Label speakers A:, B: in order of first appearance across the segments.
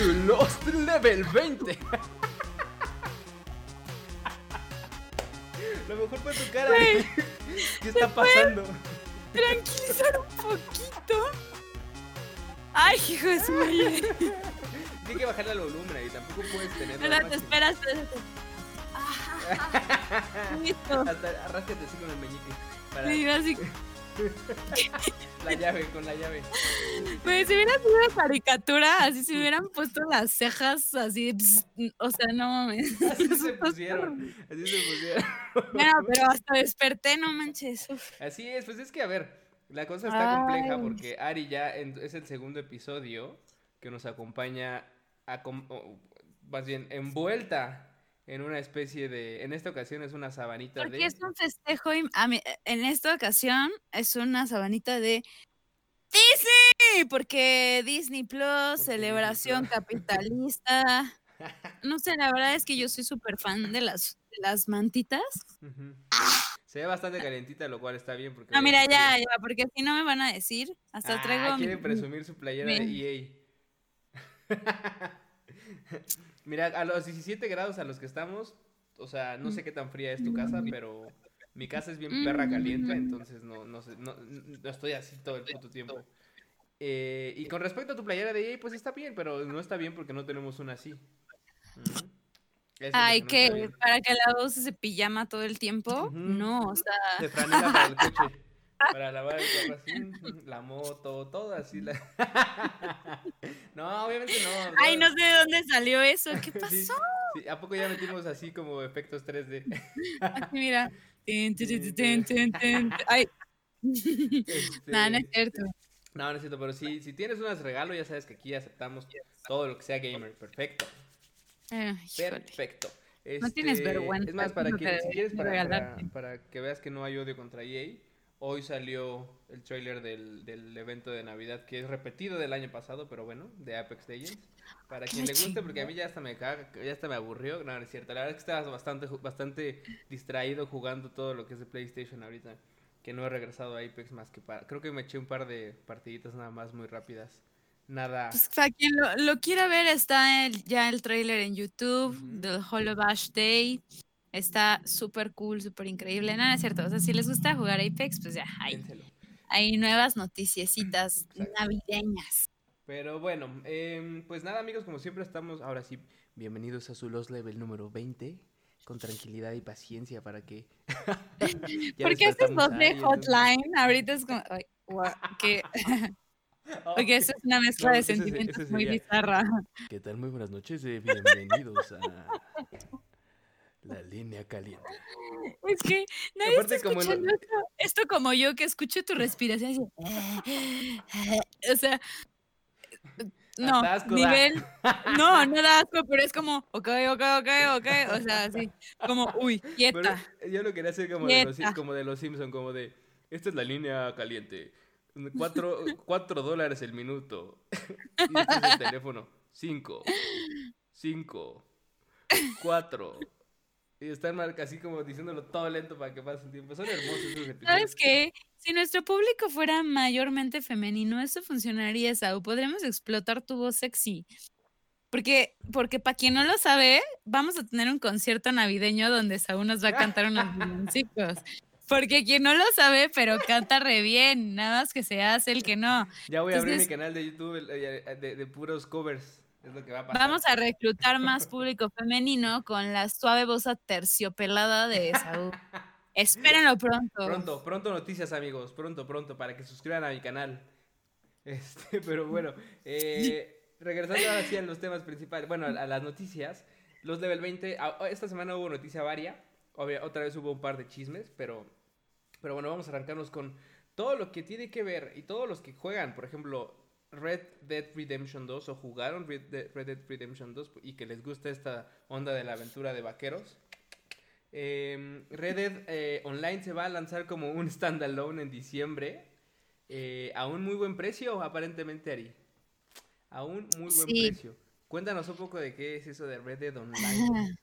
A: su Lost Level 20. Lo mejor fue tu cara.
B: Güey,
A: ¿Qué está pasando?
B: Tranquilizar un poquito. Ay, hijo de su madre.
A: Tienes que bajarle al volumen ahí. Tampoco puedes tenerlo. al
B: Espérate, espérate. Ah, Listo.
A: Hasta arráscate así con el meñique. Para
B: Sí, así.
A: la llave, con la llave.
B: Pues si hubiera sido una caricatura, así se hubieran puesto las cejas así. pss, o sea, no mames.
A: Así se pusieron. Así se pusieron.
B: Mira, pero hasta desperté, no manches. uf.
A: Así es, pues es que a ver, la cosa está compleja
B: Ay.
A: porque Ari ya en- es el segundo episodio que nos acompaña, o, más bien envuelta en una especie de, en esta ocasión es una sabanita
B: Porque
A: de...
B: es un festejo. mí- en esta ocasión es una sabanita de Disney. Porque Disney Plus, celebración
A: Plus.
B: capitalista. No sé, la verdad es que yo soy súper fan de las, de las mantitas.
A: Se ve bastante calientita, lo cual está bien porque...
B: No, mira,
A: obviamente
B: ya, ya, porque si no me van a decir. Hasta
A: Ah,
B: traigo mi-
A: quiere presumir su playera de EA. Mira, a los 17 grados a los que estamos, o sea, no sé qué tan fría es tu casa, pero mi casa es bien perra caliente, entonces no, no, sé, no, no estoy así todo el puto tiempo. Eh, y con respecto a tu playera de EA, pues está bien, pero no está bien porque no tenemos una así. Eso
B: Ay, que para que la uses de pijama todo el tiempo. No, o sea,
A: De franela para el coche. Para lavar el carro así, la moto, todo así. la- No, obviamente no.
B: ay, no sé de dónde salió eso. ¿Qué pasó?
A: sí, ¿A poco ya metimos así como efectos 3D?
B: Aquí, mira. Ay,
A: Este,
B: nada, no es cierto.
A: No, no es cierto, pero sí, si tienes unas regalo, ya sabes que aquí aceptamos todo lo que sea gamer. Perfecto.
B: Ay.
A: Perfecto.
B: No tienes
A: Este,
B: vergüenza,
A: Es más, para que, si quieres, para, para que veas que no hay odio contra EA, hoy salió el trailer del, del evento de Navidad, que es repetido del año pasado, pero bueno, de Apex Legends. Para quien le guste, porque a mí ya hasta me caga, ya hasta me aburrió. No, no es cierto. La verdad es que estaba bastante, bastante distraído jugando todo lo que es de PlayStation ahorita. Que no he regresado a Apex más que para. Creo que me eché un par de partiditas nada más muy rápidas. Nada.
B: Pues para quien lo, lo quiera ver, está el- ya el trailer en YouTube
A: Ujú.
B: del Hollow Bash Day. Está súper cool, súper increíble. No es cierto. O sea, si les gusta jugar Apex, pues ya hay, hay nuevas noticiecitas
A: Exacto.
B: navideñas.
A: Pero bueno, em, pues nada amigos, como siempre estamos, ahora sí, bienvenidos a su Lost Level número 20, con tranquilidad y paciencia para que...
B: ¿Por qué haces voz de hotline? Ahorita es como. ay, que, porque eso es una mezcla
A: No,
B: de sentimientos
A: ese
B: muy bizarra.
A: ¿Qué tal? Muy buenas noches, eh, bienvenidos a la línea caliente.
B: Es que nadie
A: Aparte,
B: está
A: como en lo-
B: escuchando esto, esto como yo, que escucho tu respiración. así, o sea, no,
A: Hasta asco da.
B: nivel. No, no da asco, pero es como, ok, ok, ok, ok. O sea, así, como, uy,
A: Pero
B: quieta.
A: yo lo quería hacer como de, los, como de los Simpson, como de, esta es la línea caliente, cuatro, cuatro dólares el minuto, y este es el teléfono, cinco, cinco, cuatro, y están marca así como diciéndolo todo lento para que pase el tiempo, son hermosos esos episodios.
B: ¿Sabes qué? Si nuestro público fuera mayormente femenino, eso funcionaría, Sau. Podremos explotar tu voz sexy. Porque, porque para quien no lo sabe, vamos a tener un concierto navideño donde Saúl nos va a cantar unos villancicos. Porque quien no lo sabe, pero canta re bien, nada más que se hace el que no.
A: Ya voy a abrir mi
B: Entonces-
A: canal de YouTube el- eh, de, de puros covers, es lo que va a pasar.
B: Vamos a reclutar más público femenino con la suave voz aterciopelada de Saúl. Espérenlo pronto.
A: Pronto, pronto noticias, amigos. Pronto, pronto, para que suscriban a mi canal. Este, pero bueno, eh, regresando ahora sí a los temas principales, bueno, a, a las noticias. Los level 20, a- esta semana hubo noticia varia. obvia- otra vez hubo un par de chismes, pero, pero bueno, vamos a arrancarnos con todo lo que tiene que ver y todos los que juegan, por ejemplo, Red Dead Redemption 2 o jugaron Red Dead, Red Dead Redemption 2 y que les gusta esta onda de la aventura de vaqueros. Eh, Red Dead eh, Online se va a lanzar como un standalone en diciembre. eh, a un muy buen precio, aparentemente, Ari. A un muy buen
B: Sí.
A: precio. Cuéntanos un poco de qué es eso de Red Dead Online.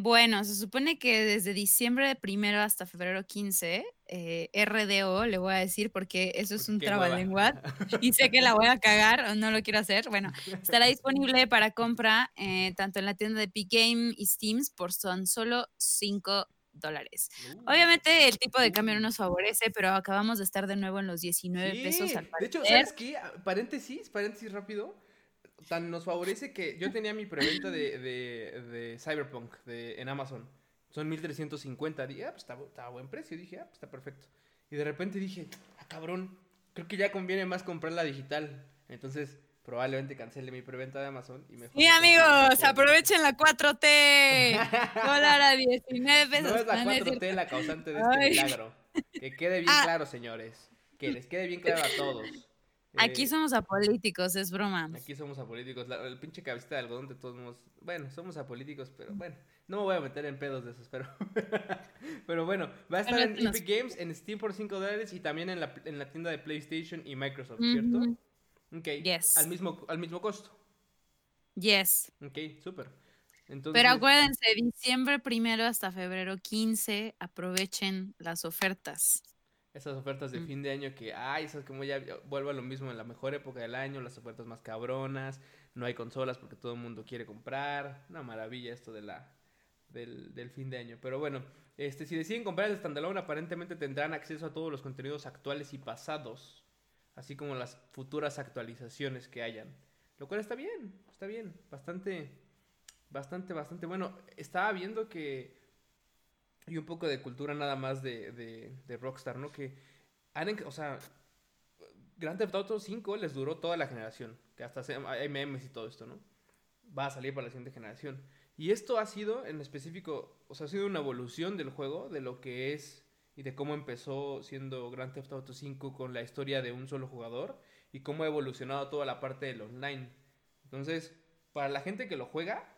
B: Bueno, se supone que desde diciembre de primero hasta febrero 15 eh, RDO, le voy a decir, porque eso es un trabalenguas y sé que la voy a cagar o no lo quiero hacer. Bueno, estará disponible para compra eh, tanto en la tienda de Epic Game y Steam por son solo 5 dólares.
A: Uh,
B: Obviamente el tipo de cambio no
A: uh.
B: nos favorece, pero acabamos de estar de nuevo en los 19 pesos al
A: De hecho,
B: parecer.
A: ¿sabes qué? Paréntesis, paréntesis rápido. Tan nos favorece que yo tenía mi preventa de, de, de Cyberpunk de, en Amazon. Son 1350. Dije, ah, pues está, está a buen precio. Dije, ah, pues está perfecto. Y de repente dije, ah, cabrón, creo que ya conviene más comprarla digital. Entonces, probablemente cancele mi preventa de Amazon y me
B: Sí, amigos, aprovechen la 4T. Dólar a 19 pesos.
A: No es la
B: van a decir-
A: 4T la causante de este
B: Ay.
A: milagro. Que quede bien
B: Ah.
A: claro, señores. Que les quede bien claro a todos.
B: Aquí
A: Eh,
B: somos apolíticos, es broma.
A: Aquí somos apolíticos. La- el pinche cabecita de algodón de todos modos. Bueno, somos apolíticos, pero bueno. No me voy a meter en pedos de esos, pero. pero bueno, va a estar en Epic Games, en Steam por 5 dólares y también en la, en la tienda de PlayStation y Microsoft. ¿cierto? Ok.
B: Yes.
A: Al mismo, al mismo costo.
B: Yes.
A: Ok, súper. Entonces,
B: Pero acuérdense, diciembre primero hasta febrero 15, aprovechen las ofertas.
A: Esas ofertas de
B: Mm.
A: fin de año que, ay, esas como ya ya vuelvo a lo mismo en la mejor época del año, las ofertas más cabronas, no hay consolas porque todo el mundo quiere comprar. Una maravilla esto de la del, del fin de año. Pero bueno, este si deciden comprar el standalone, aparentemente tendrán acceso a todos los contenidos actuales y pasados, así como las futuras actualizaciones que hayan. Lo cual está bien, está bien, bastante bastante bastante bueno. Estaba viendo que y un poco de cultura nada más de, de, Rockstar, ¿no? Que han, o sea, Grand Theft Auto 5 les duró toda la generación, que hasta hay memes y todo esto, ¿no? Va a salir para la siguiente generación. Y esto ha sido, en específico, o sea, ha sido una evolución del juego, de lo que es y de cómo empezó siendo Grand Theft Auto 5 con la historia de un solo jugador y cómo ha evolucionado toda la parte del online. Entonces, para la gente que lo juega,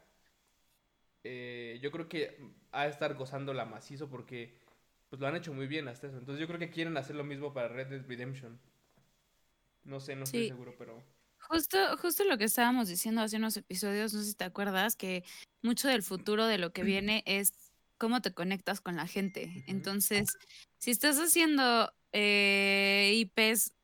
A: eh, yo creo que ha de estar gozando la macizo porque pues lo han hecho muy bien hasta eso. Entonces yo creo que quieren hacer lo mismo para Red Dead Redemption. No sé, no estoy
B: Sí.
A: seguro, pero...
B: Justo, justo lo que estábamos diciendo hace unos episodios, no sé si te acuerdas, que mucho del futuro de lo que viene es cómo te conectas con la gente. Entonces, si estás haciendo eh, IPs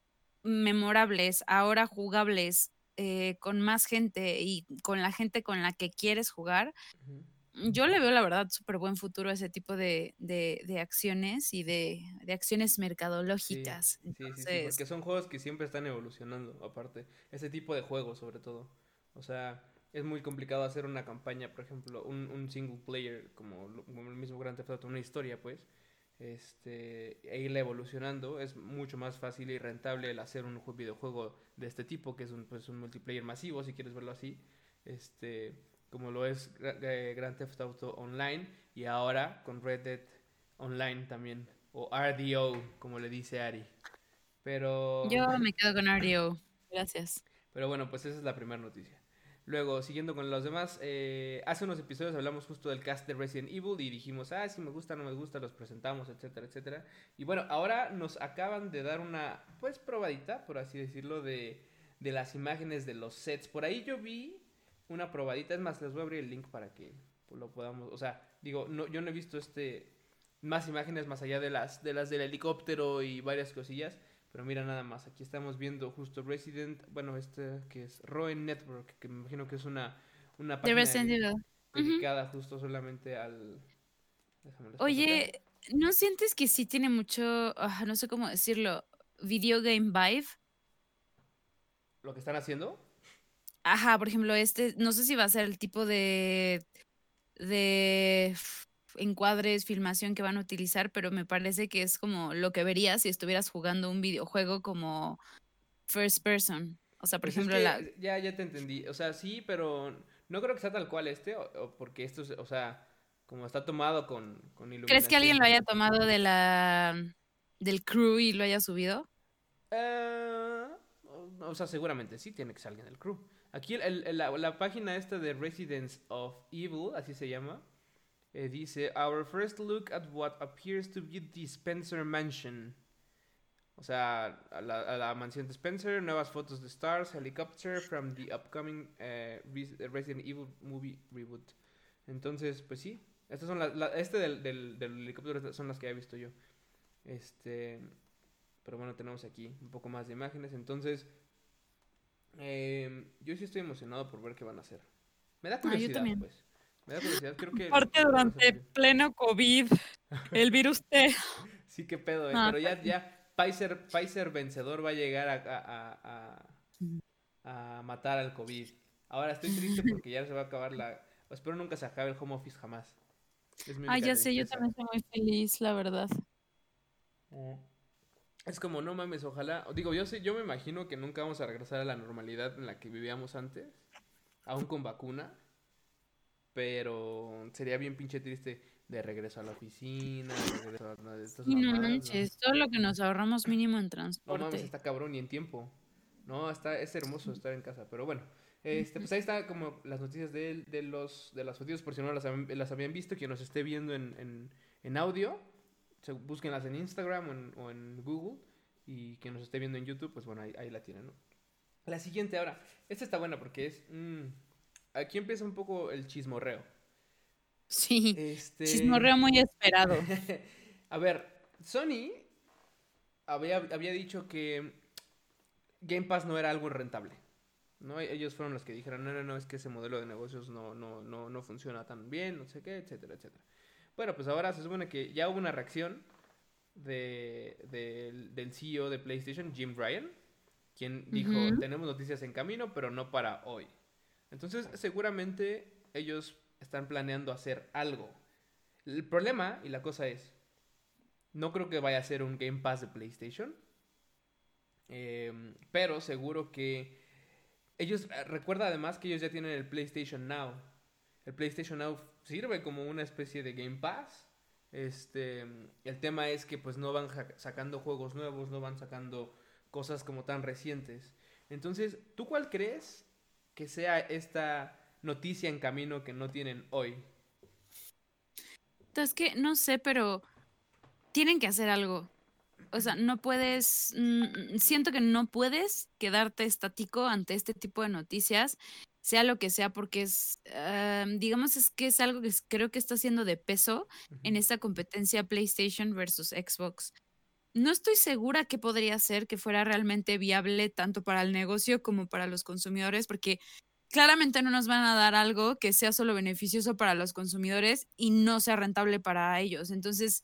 B: memorables, ahora jugables, eh, con más gente y con la gente con la que quieres jugar,
A: Ujú.
B: yo le veo la verdad súper buen futuro a ese tipo de, de- de acciones y de, de acciones
A: Sí,
B: mercadológicas.
A: sí, sí, sí,
B: Entonces,
A: porque son juegos que siempre están evolucionando, aparte. Ese tipo de juegos, sobre todo. O sea, es muy complicado hacer una campaña, por ejemplo, un, un single player, como, como el mismo Grand Theft Auto, una historia, pues. Este, e irla evolucionando. Es mucho más fácil y rentable el hacer un ju- videojuego de este tipo, que es un, pues, un multiplayer masivo, si quieres verlo así. Este, como lo es Gra- Grand Theft Auto Online. Y ahora con Red Dead Online también. O RDO, como le dice Ari. Pero.
B: yo me quedo con RDO. Gracias.
A: Pero bueno, pues esa es la primera noticia. Luego, siguiendo con los demás, eh, hace unos episodios hablamos justo del cast de Resident Evil y dijimos, ah, si me gusta, no me gusta, los presentamos, etcétera, etcétera. Y bueno, ahora nos acaban de dar una, pues, probadita, por así decirlo, de, de las imágenes de los sets. Por ahí yo vi una probadita, es más, les voy a abrir el link para que lo podamos, o sea, digo, no, yo no he visto este, más imágenes más allá de las, de las del helicóptero y varias cosillas. Pero mira nada más, aquí estamos viendo justo Resident, bueno, este que es Roen Network, que me imagino que es una, una página dedicada justo solamente al...
B: Oye, ¿no sientes que sí tiene mucho, ah, no sé cómo decirlo, video game vibe?
A: ¿Lo que están haciendo?
B: Ajá, por ejemplo, este, no sé si va a ser el tipo de, de encuadres, filmación que van a utilizar, pero me parece que es como lo que verías si estuvieras jugando un videojuego como first person. O sea, por
A: Pues es
B: ejemplo,
A: que
B: la...
A: Ya, ya te entendí, o sea, sí, pero no creo que sea tal cual este, o, o porque esto es, o sea, como está tomado con, con
B: ¿Crees que alguien lo
A: iluminación.
B: haya tomado de la del crew y lo haya subido?
A: Eh, o sea, seguramente sí tiene que ser alguien del crew. Aquí el- el- la, la página esta de Residents of Evil, así se llama, eh, dice Our first look at what appears to be the Spencer Mansion. O sea, a la, a la mansión de Spencer, nuevas fotos de Stars, Helicopter from the upcoming eh, Res- Resident Evil movie reboot. Entonces, pues sí, estas son las, la- este del, del, del helicóptero son las que he visto yo. Este, pero bueno, tenemos aquí un poco más de imágenes. Entonces, eh, yo sí estoy emocionado por ver qué van a hacer. Me da
B: Ah, yo
A: curiosidad,
B: también.
A: pues. Me da curiosidad, creo que...
B: Aparte durante pleno COVID, el virus te...
A: Sí, qué pedo, eh.
B: Ah,
A: Pero ya, ya, Pfizer, Pfizer vencedor va a llegar a, a, a- a- matar al COVID. Ahora estoy triste porque ya se va a acabar la... Espero nunca se acabe el home office jamás.
B: Ah, ya sé, yo también estoy muy feliz, la verdad.
A: Es como, no mames, ojalá. Digo, yo sé, yo me imagino que nunca vamos a regresar a la normalidad en la que vivíamos antes, aún con vacuna. Pero sería bien pinche triste de regreso a la oficina, de regreso a no, de estas
B: Y no
A: ¿no?
B: manches, todo lo que nos ahorramos mínimo en
A: No
B: transporte.
A: mames, está cabrón y en tiempo. No, está, es hermoso estar en casa, pero bueno. Este, pues ahí está como las noticias de, de los de las noticias por si no las, habían- las habían visto, quien nos esté viendo en, en, en audio, se, búsquenlas en Instagram o en, o en Google y quien nos esté viendo en YouTube, pues bueno, ahí, ahí la tienen, ¿no? La siguiente ahora, esta está buena porque es, mm, aquí empieza un poco el chismorreo.
B: Sí,
A: Este...
B: chismorreo muy esperado.
A: A ver, Sony había, había dicho que Game Pass no era algo rentable. ¿no? Ellos fueron los que dijeron, no, no, no, es que ese modelo de negocios no, no, no, no funciona tan bien, no sé qué, etcétera, etcétera. Bueno, pues ahora se supone que ya hubo una reacción de, del- del CEO de PlayStation, Jim Ryan, quien dijo, tenemos noticias en camino, pero no para hoy. Entonces, seguramente ellos están planeando hacer algo. El problema y la cosa es, no creo que vaya a ser un Game Pass de PlayStation, em, pero seguro que ellos, eh, recuerda además que ellos ya tienen el PlayStation Now. El PlayStation Now sirve como una especie de Game Pass. Este, el tema es que pues no van sacando juegos nuevos, no van sacando cosas como tan recientes. Entonces, ¿tú cuál crees que sea esta noticia en camino que no tienen hoy?
B: Es que no sé, pero tienen que hacer algo. O sea, no puedes, mm, siento que no puedes quedarte estático ante este tipo de noticias, sea lo que sea, porque es, ah, digamos, es que es algo que creo que está siendo de peso en esta competencia PlayStation versus Xbox. No estoy segura que podría ser que fuera realmente viable tanto para el negocio como para los consumidores, porque claramente no nos van a dar algo que sea solo beneficioso para los consumidores y no sea rentable para ellos. Entonces,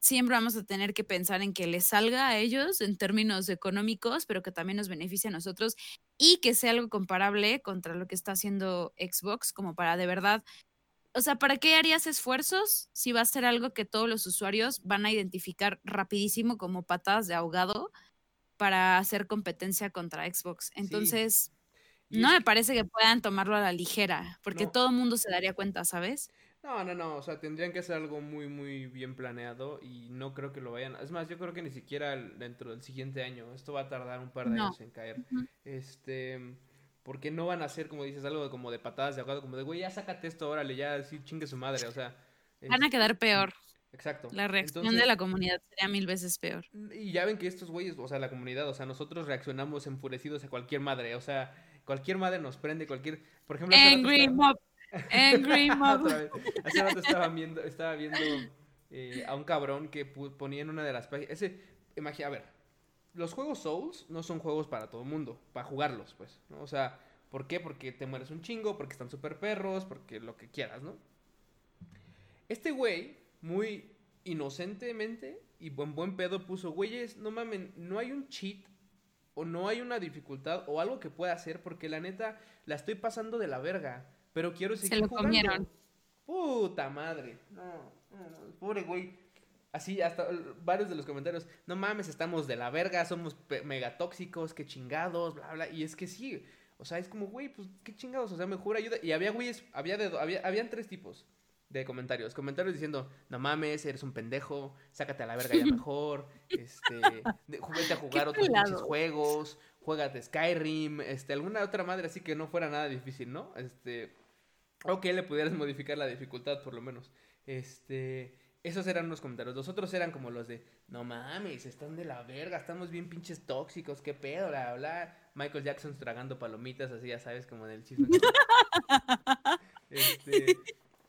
B: siempre vamos a tener que pensar en que les salga a ellos en términos económicos, pero que también nos beneficie a nosotros y que sea algo comparable contra lo que está haciendo Xbox, como para de verdad o sea, ¿para qué harías esfuerzos si va a ser algo que todos los usuarios van a identificar rapidísimo como patadas de ahogado para hacer competencia contra Xbox? Entonces, no me
A: que-
B: parece que puedan tomarlo a la ligera, porque
A: No.
B: todo el mundo se daría cuenta, ¿sabes?
A: No, no, no, o sea, tendrían que hacer algo muy, muy bien planeado y no creo que lo vayan. Es más, yo creo que ni siquiera dentro del siguiente año. Esto va a tardar un par de
B: No.
A: años en caer. Este, porque no van a hacer, como dices, algo de, como de patadas de ahogado, como de, güey, ya sácate esto, órale, ya, sí, chingue su madre, o sea.
B: Van a quedar peor.
A: Exacto.
B: La reacción
A: Entonces,
B: de la comunidad sería mil veces peor.
A: Y ya ven que estos güeyes, o sea, la comunidad, o sea, nosotros reaccionamos enfurecidos a cualquier madre, o sea, cualquier madre nos prende, cualquier, por ejemplo,
B: Angry
A: estaba-
B: Mob. Angry Mob.
A: Hace rato estaba viendo, estaba viendo eh, a un cabrón que ponía en una de las páginas. Ese, imagina, a ver, los juegos Souls no son juegos para todo el mundo, para jugarlos, pues, ¿no? O sea, ¿por qué? Porque te mueres un chingo, porque están súper perros, porque lo que quieras, ¿no? Este güey, muy inocentemente y buen buen pedo, puso, güeyes, no mamen, no hay un cheat o no hay una dificultad o algo que pueda hacer porque la neta la estoy pasando de la verga, pero quiero
B: Se
A: seguir
B: lo
A: jugando.
B: comieron.
A: Puta madre. No, no, no, pobre güey. Así, hasta eh, varios de los comentarios. No mames, estamos de la verga, somos megatóxicos, qué chingados, bla, bla. Y es que sí. O sea, es como, güey, pues qué chingados. O sea, mejor ayuda. Y había güeyes, había de, había, habían tres tipos de comentarios. Comentarios diciendo, no mames, eres un pendejo, sácate a la verga ya mejor. Este, de, ju- vete a jugar otros
B: pelado.
A: juegos, juégate Skyrim, este, alguna otra madre así que no fuera nada difícil, ¿no? Este, o que le pudieras modificar la dificultad, por lo menos. Este. Esos eran los comentarios. Los otros eran como los de. No mames, están de la verga, estamos bien pinches tóxicos, qué pedo, bla, bla. Michael Jackson tragando palomitas, así ya sabes, como en el chisme. este.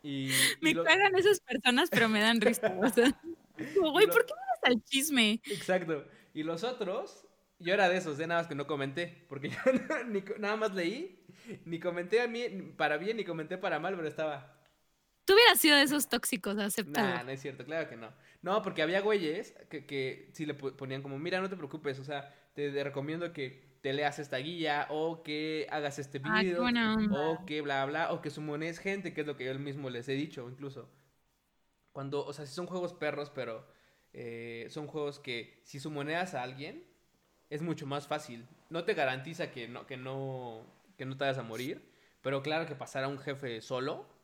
A: Y. y
B: Me
A: lo-
B: cagan esas personas, pero me dan risa. O sea, como, güey, ¿por qué me al chisme.
A: Exacto. Y los otros, yo era de esos, de nada más que no comenté, porque yo nada más leí, ni comenté a mí para bien, ni comenté para mal, pero estaba...
B: Tú hubieras sido de esos tóxicos, aceptado.
A: Nah, no es cierto, claro que no. No, porque había güeyes que, que sí le ponían como, mira, no te preocupes, o sea, te, recomiendo que te leas esta guía o que hagas este video o que bla bla o que sumones gente, que es lo que yo mismo les he dicho incluso. Cuando, o sea, si son juegos perros, pero eh, son juegos que si sumoneas a alguien es mucho más fácil. No te garantiza que no que no que no te vayas a morir, pero claro que pasar a un jefe solo,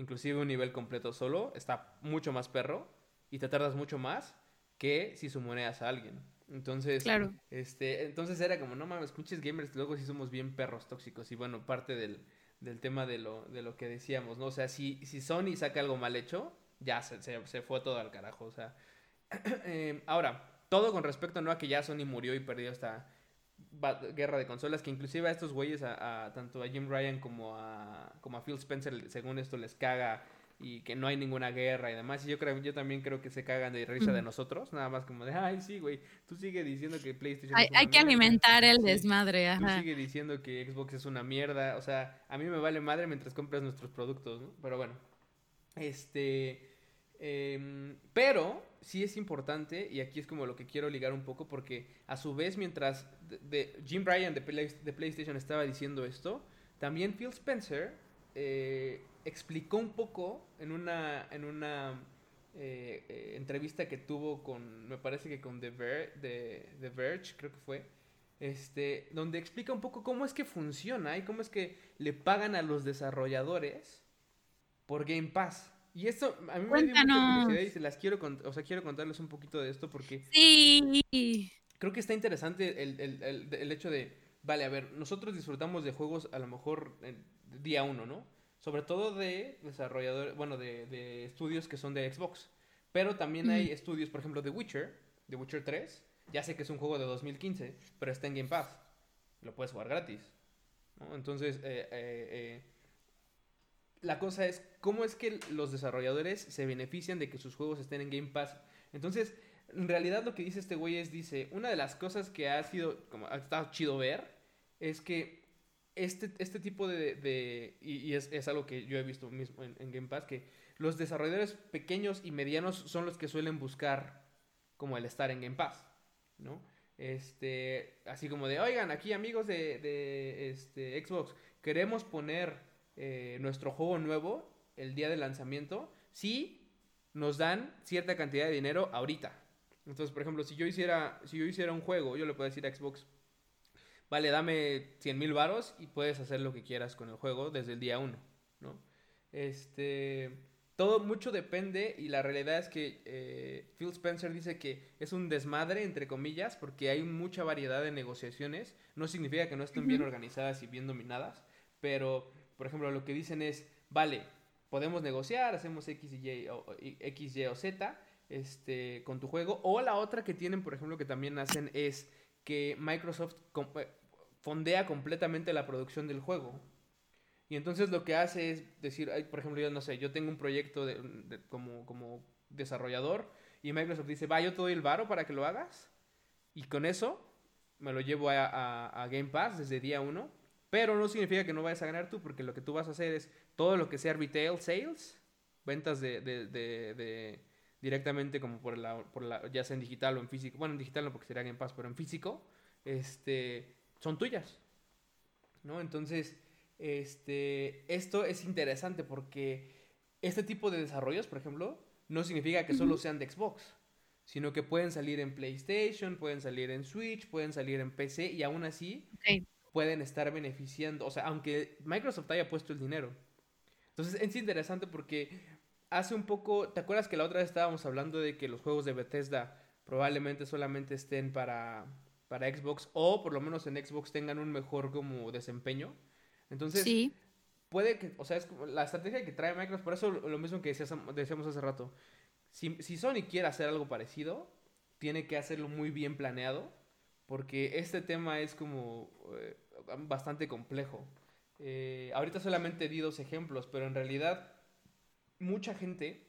A: inclusive un nivel completo solo, está mucho más perro y te tardas mucho más que si sumoneas a alguien. Entonces,
B: claro.
A: este, entonces era como, no mames, pinches gamers, luego sí somos bien perros tóxicos. Y bueno, parte del, del tema de lo, de lo que decíamos, ¿no? O sea, si, si Sony saca algo mal hecho, ya se, se, fue todo al carajo. O sea, eh, ahora, todo con respecto no a que ya Sony murió y perdió esta guerra de consolas, que inclusive a estos güeyes, a, tanto a Jim Ryan como a, como a Phil Spencer, según esto les caga y que no hay ninguna guerra y demás. Y yo creo, yo también creo que se cagan de risa de nosotros, nada más como de, ay, sí, güey, tú sigue diciendo que PlayStation
B: hay, hay que alimentar el desmadre,
A: ajá. Tú sigue diciendo que Xbox es una mierda, o sea, a mí me vale madre mientras compras nuestros productos, ¿no? Pero bueno, este, em, pero sí es importante, y aquí es como lo que quiero ligar un poco, porque a su vez, mientras Jim Bryan de, PlayStation estaba diciendo esto, también Phil Spencer eh, explicó un poco en una, en una eh, eh, entrevista que tuvo con, me parece que con The, The, Verge, creo que fue, este, donde explica un poco cómo es que funciona y cómo es que le pagan a los desarrolladores por Game Pass. Y esto a mí me dio mucha curiosidad y las quiero, o sea, quiero contarles un poquito de esto porque
B: sí.
A: creo que está interesante el, el, el hecho de, vale, a ver, nosotros disfrutamos de juegos a lo mejor día uno, ¿no? sobre todo de desarrolladores, bueno, de, estudios que son de Xbox. Pero también hay estudios, por ejemplo, de Witcher, de Witcher 3. Ya sé que es un juego de 2015, pero está en Game Pass. Lo puedes jugar gratis. Entonces, eh, eh, eh, la cosa es, ¿cómo es que los desarrolladores se benefician de que sus juegos estén en Game Pass? Entonces, en realidad lo que dice este güey es, dice, una de las cosas que ha sido, como ha estado chido ver, es que este, este tipo de... y, es, algo que yo he visto mismo en, Game Pass, que los desarrolladores pequeños y medianos son los que suelen buscar como el estar en Game Pass, ¿no? Este, así como de, oigan, aquí amigos de, este, Xbox, queremos poner eh, nuestro juego nuevo el día de lanzamiento si nos dan cierta cantidad de dinero ahorita. Entonces, por ejemplo, si yo hiciera, si yo hiciera un juego, yo le puedo decir a Xbox, vale, dame 100 mil varos y puedes hacer lo que quieras con el juego desde el día 1, ¿no? Este, todo mucho depende y la realidad es que eh, Phil Spencer dice que es un desmadre, entre comillas, porque hay mucha variedad de negociaciones. No significa que no estén bien organizadas y bien dominadas, pero, por ejemplo, lo que dicen es, vale, podemos negociar, hacemos X y o, X, Y o Z este, con tu juego. O la otra que tienen, por ejemplo, que también hacen es que Microsoft eh, fondea completamente la producción del juego. Y entonces lo que hace es decir, por ejemplo, yo no sé, yo tengo un proyecto de, como, como desarrollador y Microsoft dice, va, yo te doy el varo para que lo hagas. Y con eso me lo llevo a, Game Pass desde día uno. Pero no significa que no vayas a ganar tú, porque lo que tú vas a hacer es todo lo que sea retail sales, ventas de, de, de, directamente como por la, por la, ya sea en digital o en físico. Bueno, en digital no porque sería Game Pass, pero en físico, este, son tuyas. ¿No? Entonces, este, esto es interesante porque este tipo de desarrollos, por ejemplo, no significa que solo sean de Xbox, sino que pueden salir en PlayStation, pueden salir en Switch, pueden salir en PC y aún así pueden estar beneficiando, o sea, aunque Microsoft haya puesto el dinero. Entonces es interesante porque hace un poco, ¿te acuerdas que la otra vez estábamos hablando de que los juegos de Bethesda probablemente solamente estén para para Xbox o por lo menos en Xbox tengan un mejor como desempeño. Entonces, puede que, o sea, es como la estrategia que trae Microsoft, por eso lo mismo que decíamos, hace rato. Si, si Sony quiere hacer algo parecido, tiene que hacerlo muy bien planeado, porque este tema es como eh, bastante complejo. Eh, ahorita solamente di dos ejemplos, pero en realidad mucha gente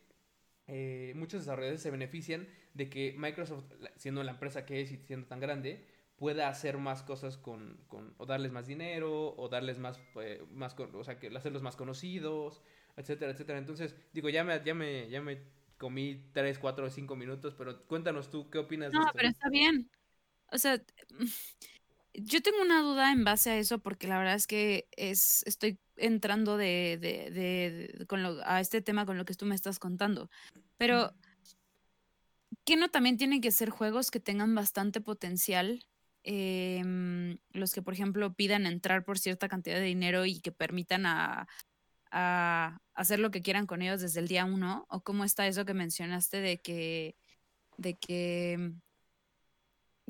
A: eh, muchos desarrolladores se benefician de que Microsoft, siendo la empresa que es y siendo tan grande, pueda hacer más cosas con, con o darles más dinero, o darles más, eh, más o sea, que hacerlos más conocidos, etcétera, etcétera. Entonces, digo, ya me, ya me, ya me comí 3, 4 o 5 minutos, pero cuéntanos tú, ¿qué opinas
B: no,
A: de esto?
B: pero está bien. O sea, yo tengo una duda en base a eso porque la verdad es que es, estoy entrando de, de, de, con lo, a este tema con lo que tú me estás contando. Pero, ¿qué no también tienen que ser juegos que tengan bastante potencial? Em, los que, por ejemplo, pidan entrar por cierta cantidad de dinero y que permitan a, a hacer lo que quieran con ellos desde el día uno? ¿O cómo está eso que mencionaste de que, de que,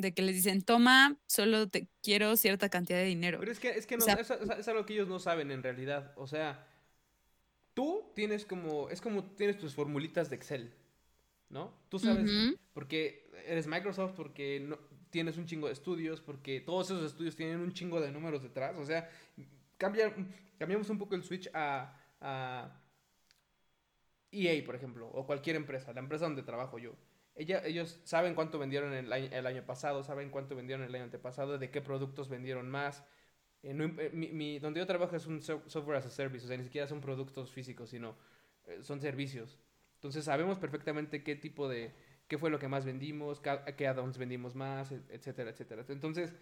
B: de que les dicen, toma, solo te quiero cierta cantidad de dinero?
A: Pero es que, es que no, es, es, algo que ellos no saben en realidad. O sea, tú tienes como, es como tienes tus formulitas de Excel, ¿no? Tú sabes, porque eres Microsoft, porque no, tienes un chingo de estudios, porque todos esos estudios tienen un chingo de números detrás. O sea, cambia, cambiamos un poco el switch a, a EA, por ejemplo, o cualquier empresa, la empresa donde trabajo yo. Ellos saben cuánto vendieron el año, el año, pasado, saben cuánto vendieron el año antepasado, de qué productos vendieron más. Eh, eh, donde yo trabajo es un software as a service, o sea, ni siquiera son productos físicos, sino eh, son servicios. Entonces sabemos perfectamente qué tipo de, qué fue lo que más vendimos, qué add-ons vendimos más, etcétera, etcétera. Entonces,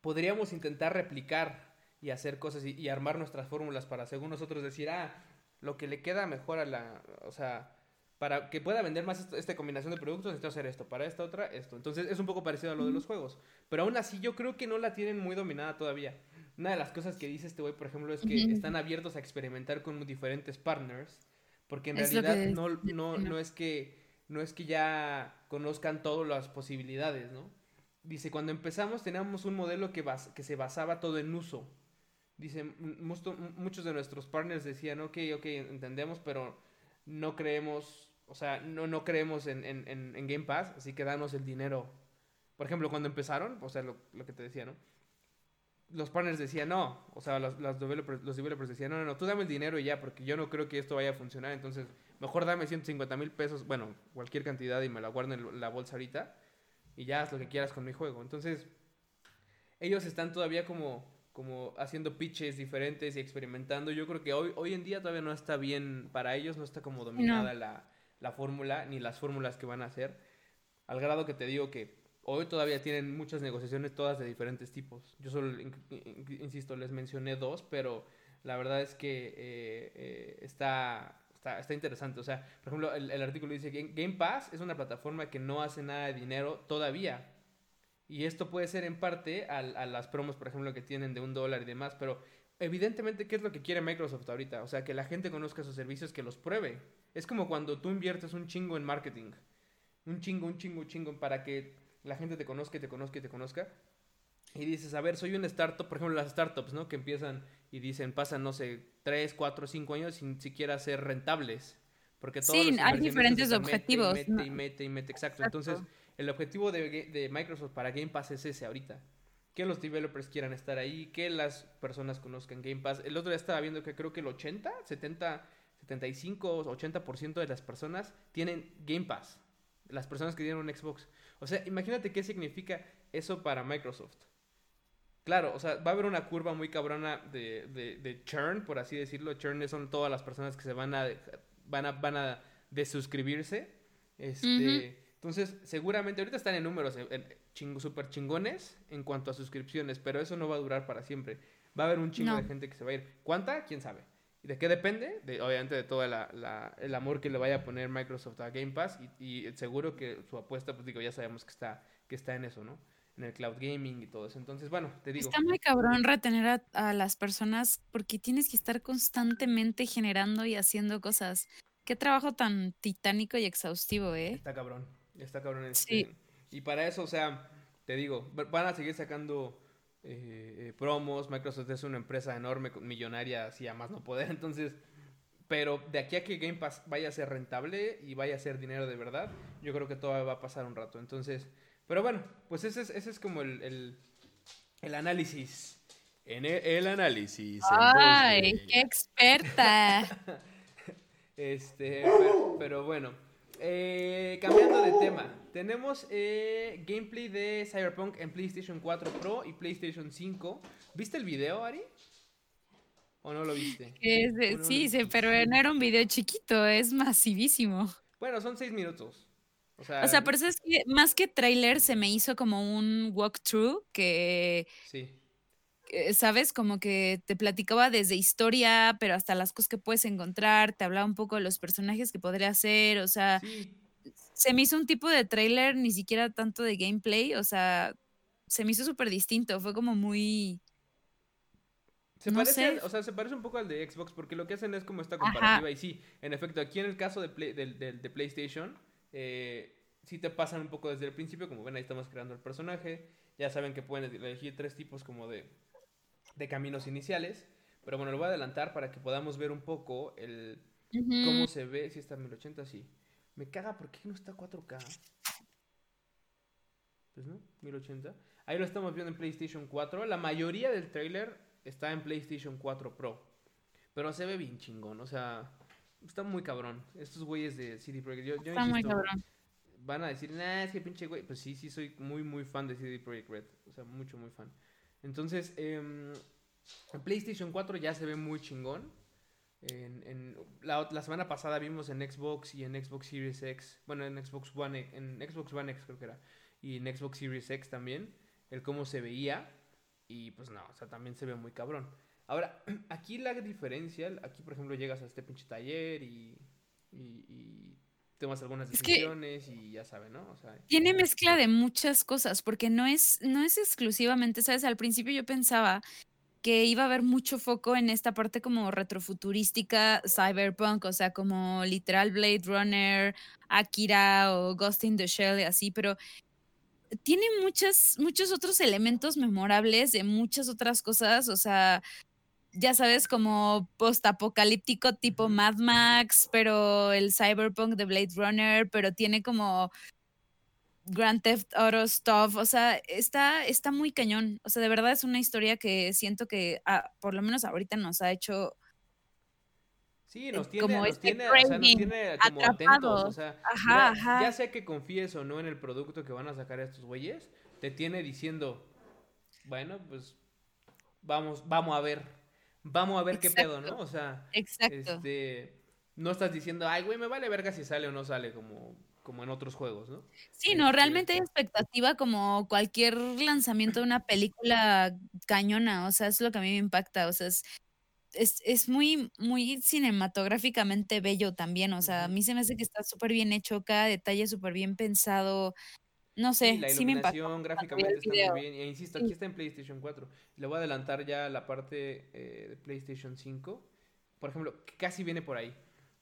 A: podríamos intentar replicar y hacer cosas y, armar nuestras fórmulas para, según nosotros, decir, ah, lo que le queda mejor a la, o sea, para que pueda vender más esta, combinación de productos, necesito hacer esto, para esta otra, esto. Entonces es un poco parecido a lo de los juegos. Pero aún así yo creo que no la tienen muy dominada todavía. Una de las cosas que dice este güey, por ejemplo, es que están abiertos a experimentar con diferentes partners, porque en realidad no, no, no, es que, no es que ya conozcan todas las posibilidades, ¿no? Dice, cuando empezamos teníamos un modelo que, que se basaba todo en uso. Dice, muchos de nuestros partners decían, ok, ok, entendemos, pero no creemos, o sea, no, no creemos en, en, en, Game Pass, así que danos el dinero. Por ejemplo, cuando empezaron, o sea, lo, lo que te decía, ¿no? Los partners decían, no, o sea, los, los, developers, los developers decían, no, no, no, tú dame el dinero y ya, porque yo no creo que esto vaya a funcionar, entonces mejor dame 150 mil pesos, bueno, cualquier cantidad y me la guardo en la bolsa ahorita y ya haz lo que quieras con mi juego. Entonces, ellos están todavía como como haciendo pitches diferentes y experimentando. Yo creo que hoy, hoy en día todavía no está bien para ellos, no está como dominada la, la fórmula ni las fórmulas que van a hacer. Al grado que te digo que hoy todavía tienen muchas negociaciones, todas de diferentes tipos. Yo solo, insisto, les mencioné dos, pero la verdad es que eh, eh, está, está, está, interesante. O sea, por ejemplo, el, el artículo dice que Game Pass es una plataforma que no hace nada de dinero todavía y esto puede ser en parte a, a, las promos, por ejemplo, que tienen de un dólar y demás, pero evidentemente, ¿qué es lo que quiere Microsoft ahorita? O sea, que la gente conozca sus servicios, que los pruebe. Es como cuando tú inviertes un chingo en marketing. Un chingo, un chingo, un chingo, para que la gente te conozca y te conozca y te conozca. Y dices, a ver, soy un startup, por ejemplo, las startups, ¿no? Que empiezan y dicen, pasan, no sé, 3, 4, 5 años sin siquiera ser rentables. Porque todos
B: sí, hay diferentes objetivos.
A: Mete, y mete, y mete, y mete, exacto. Entonces el objetivo de, Microsoft para Game Pass es ese ahorita. Que los developers quieran estar ahí, que las personas conozcan Game Pass. El otro día estaba viendo que creo que el 80, 70, 75, 80% de las personas tienen Game Pass. Las personas que tienen un Xbox. O sea, imagínate qué significa eso para Microsoft. Claro, o sea, va a haber una curva muy cabrona de, de, churn, por así decirlo. Churn son todas las personas que se van a van a, van a desuscribirse. Este, entonces, seguramente ahorita están en números super súper chingones en cuanto a suscripciones, pero eso no va a durar para siempre. Va a haber un chingo de gente que se va a ir. ¿Cuánta? ¿Quién sabe? ¿Y de qué depende? De, obviamente de todo la, el amor que le vaya a poner Microsoft a Game Pass y, seguro que su apuesta, pues digo, ya sabemos que está, que está en eso, ¿no? En el cloud gaming y todo eso. Entonces, bueno, te digo.
B: Está muy cabrón retener a, a las personas porque tienes que estar constantemente generando y haciendo cosas. Qué trabajo tan titánico y exhaustivo, ¿eh?
A: Está cabrón. Está cabrón. Este, Y para eso, o sea, te digo, van a seguir sacando eh, eh, promos. Microsoft es una empresa enorme, millonaria, así a más no poder. Entonces, pero de aquí a que Game Pass vaya a ser rentable y vaya a ser dinero de verdad, yo creo que todavía va a pasar un rato. Entonces, pero bueno, pues ese es, ese es como el, el, análisis. En el, análisis.
B: ¡Ay, qué experta!
A: Este, pero, bueno. Eh, cambiando de tema, tenemos eh, gameplay de Cyberpunk en PlayStation 4 Pro y PlayStation 5. ¿Viste el video, Ari? ¿O no lo viste?
B: sí, sí, pero no era un video chiquito, es masivísimo.
A: Bueno, son seis minutos.
B: O sea, o sea, por eso es que más que trailer se me hizo como un walkthrough que... Sí. ¿Sabes? Como que te platicaba desde historia, pero hasta las cosas que puedes encontrar, te hablaba un poco de los personajes que podría hacer, o sea, se me hizo un tipo de trailer, ni siquiera tanto de gameplay, o sea, se me hizo súper distinto, fue como muy...
A: Se parece, o sea, se parece un poco al de Xbox porque lo que hacen es como esta comparativa y sí, en efecto, aquí en el caso de, de PlayStation, eh, si te pasan un poco desde el principio, como ven ahí estamos creando el personaje, ya saben que pueden elegir tres tipos como de, de caminos iniciales, pero bueno, lo voy a adelantar para que podamos ver un poco el cómo se ve, si está en 1080, sí. Me caga porque no está 4K. Pues no, 1080. Ahí lo estamos viendo en PlayStation 4. La mayoría del trailer está en PlayStation 4 Pro. Pero se ve bien chingón, o sea, está muy cabrón. Estos güeyes de CD Projekt. Yo, está muy cabrón. Van a decir, nah, es que pinche güey. Pues sí, sí, soy muy, muy fan de CD Projekt Red. O sea, mucho, muy fan. Entonces, eh, PlayStation 4 ya se ve muy chingón. En, la, semana pasada vimos en Xbox y en Xbox Series X. Bueno, en Xbox One, en Xbox One X creo que era. Y en Xbox Series X también. El cómo se veía. Y pues no, o sea, también se ve muy cabrón. Ahora, aquí la diferencia, aquí por ejemplo llegas a este pinche taller y, y, tomas algunas decisiones y ya sabes, ¿no? O sea,
B: tiene mezcla de muchas cosas, porque no es, no es exclusivamente, ¿sabes? Al principio yo pensaba que iba a haber mucho foco en esta parte como retrofuturística, cyberpunk, o sea, como literal Blade Runner, Akira o Ghost in the Shell y así, pero tiene muchas, muchos otros elementos memorables de muchas otras cosas, o sea, ya sabes, como postapocalíptico tipo Mad Max, pero el cyberpunk de Blade Runner, pero tiene como Grand Theft Auto stuff, o sea, está, está muy cañón, o sea, de verdad es una historia que siento que ah, por lo menos ahorita nos ha hecho...
A: Sí, nos tiene, como nos tiene, o sea, nos tiene como atentos, o sea, ya, sea que confíes o no en el producto que van a sacar estos güeyes, te tiene diciendo, bueno, pues vamos, vamos a ver, vamos a ver qué pedo, ¿no? O sea, este, no estás diciendo, ay, güey, me vale verga si sale o no sale, como, como en otros juegos, ¿no?
B: Sí, no, realmente hay expectativa como cualquier lanzamiento de una película cañona, o sea, es lo que a mí me impacta, o sea, es, es, muy, muy cinematográficamente bello también, o sea, a mí se me hace que está súper bien hecho, cada detalle súper bien pensado, no sé,
A: la iluminación gráficamente está muy bien. E insisto, aquí está en PlayStation 4. Le voy a adelantar ya la parte eh, de PlayStation 5. Por ejemplo, casi viene por ahí.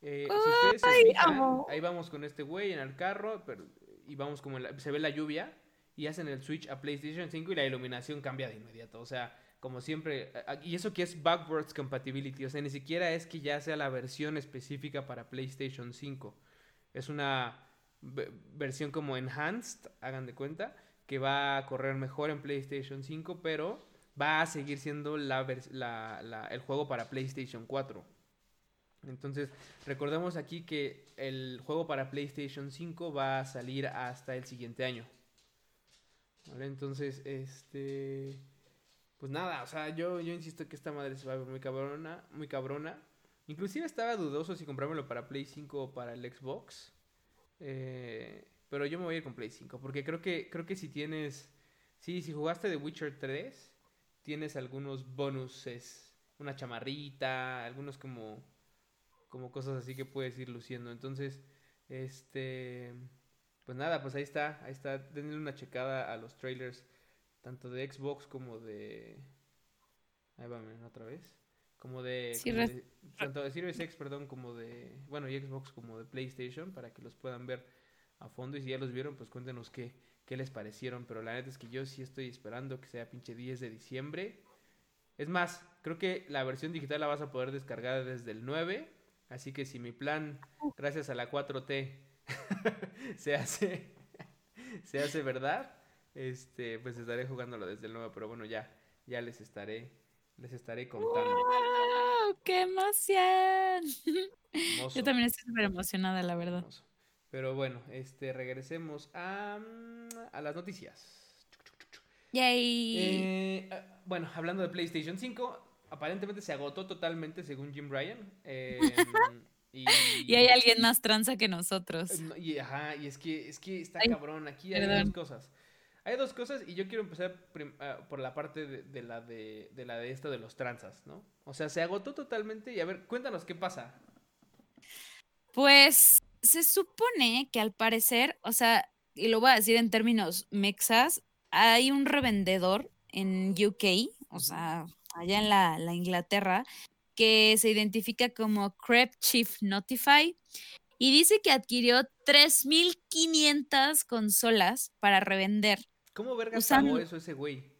A: Eh, si ustedes se fijan, ahí vamos con este güey en el carro pero, y vamos como se ve la lluvia y hacen el switch a PlayStation 5 y la iluminación cambia de inmediato. O sea, como siempre, y eso que es backwards compatibility, o sea, ni siquiera es que ya sea la versión específica para PlayStation 5. Es una versión como enhanced, hagan de cuenta, que va a correr mejor en PlayStation 5, pero va a seguir siendo la, el juego para PlayStation 4. Entonces, recordemos aquí que el juego para PlayStation 5 va a salir hasta el siguiente año. Entonces, este... Pues nada, o sea, yo, yo insisto que esta madre se va a ver muy cabrona, muy cabrona. Inclusive estaba dudoso si comprármelo para Play 5 o para el Xbox. Eh, pero yo me voy a ir con Play 5. Porque creo que, creo que si tienes. Sí, si jugaste The Witcher 3, tienes algunos bonuses. Una chamarrita, algunos como. Como cosas así que puedes ir luciendo. Entonces, este. Pues nada, pues ahí está. Ahí está. Denle una checada a los trailers. Tanto de Xbox como de. Ahí va, otra vez como de, tanto de Series X, perdón, como de, bueno, y Xbox como de PlayStation, para que los puedan ver a fondo. Y si ya los vieron, pues cuéntenos qué, qué les parecieron. Pero la neta es que yo sí estoy esperando que sea pinche 10 de diciembre. Es más, creo que la versión digital la vas a poder descargar desde el 9. Así que si mi plan, gracias a la 4T, se hace, se hace verdad, este, pues estaré jugándolo desde el 9. Pero bueno, ya, ya les estaré les estaré contando.
B: ¡Qué emoción!
A: Hermoso.
B: Yo también estoy súper emocionada, la verdad.
A: Hermoso. Pero bueno, este, regresemos a, a las noticias.
B: Yay.
A: Eh, ah, bueno, hablando de PlayStation 5, aparentemente se agotó totalmente según Jim Ryan. eh, y,
B: Y hay alguien más tranza que nosotros.
A: No, y, ajá, y es que, es que está
B: Ay,
A: cabrón. Aquí hay
B: perdón.
A: dos cosas. Hay dos cosas y yo quiero empezar ah, por la parte de, la de, de de esto de los tranzas, ¿no? O sea, se agotó totalmente y a ver, cuéntanos qué pasa.
B: Pues se supone que al parecer, o sea, y lo voy a decir en términos mexas, hay un revendedor en UK, o sea, allá en la, la Inglaterra, que se identifica como Crep Chief Notify y dice que adquirió 3.500 consolas para revender.
A: ¿Cómo verga pagó eso ese güey?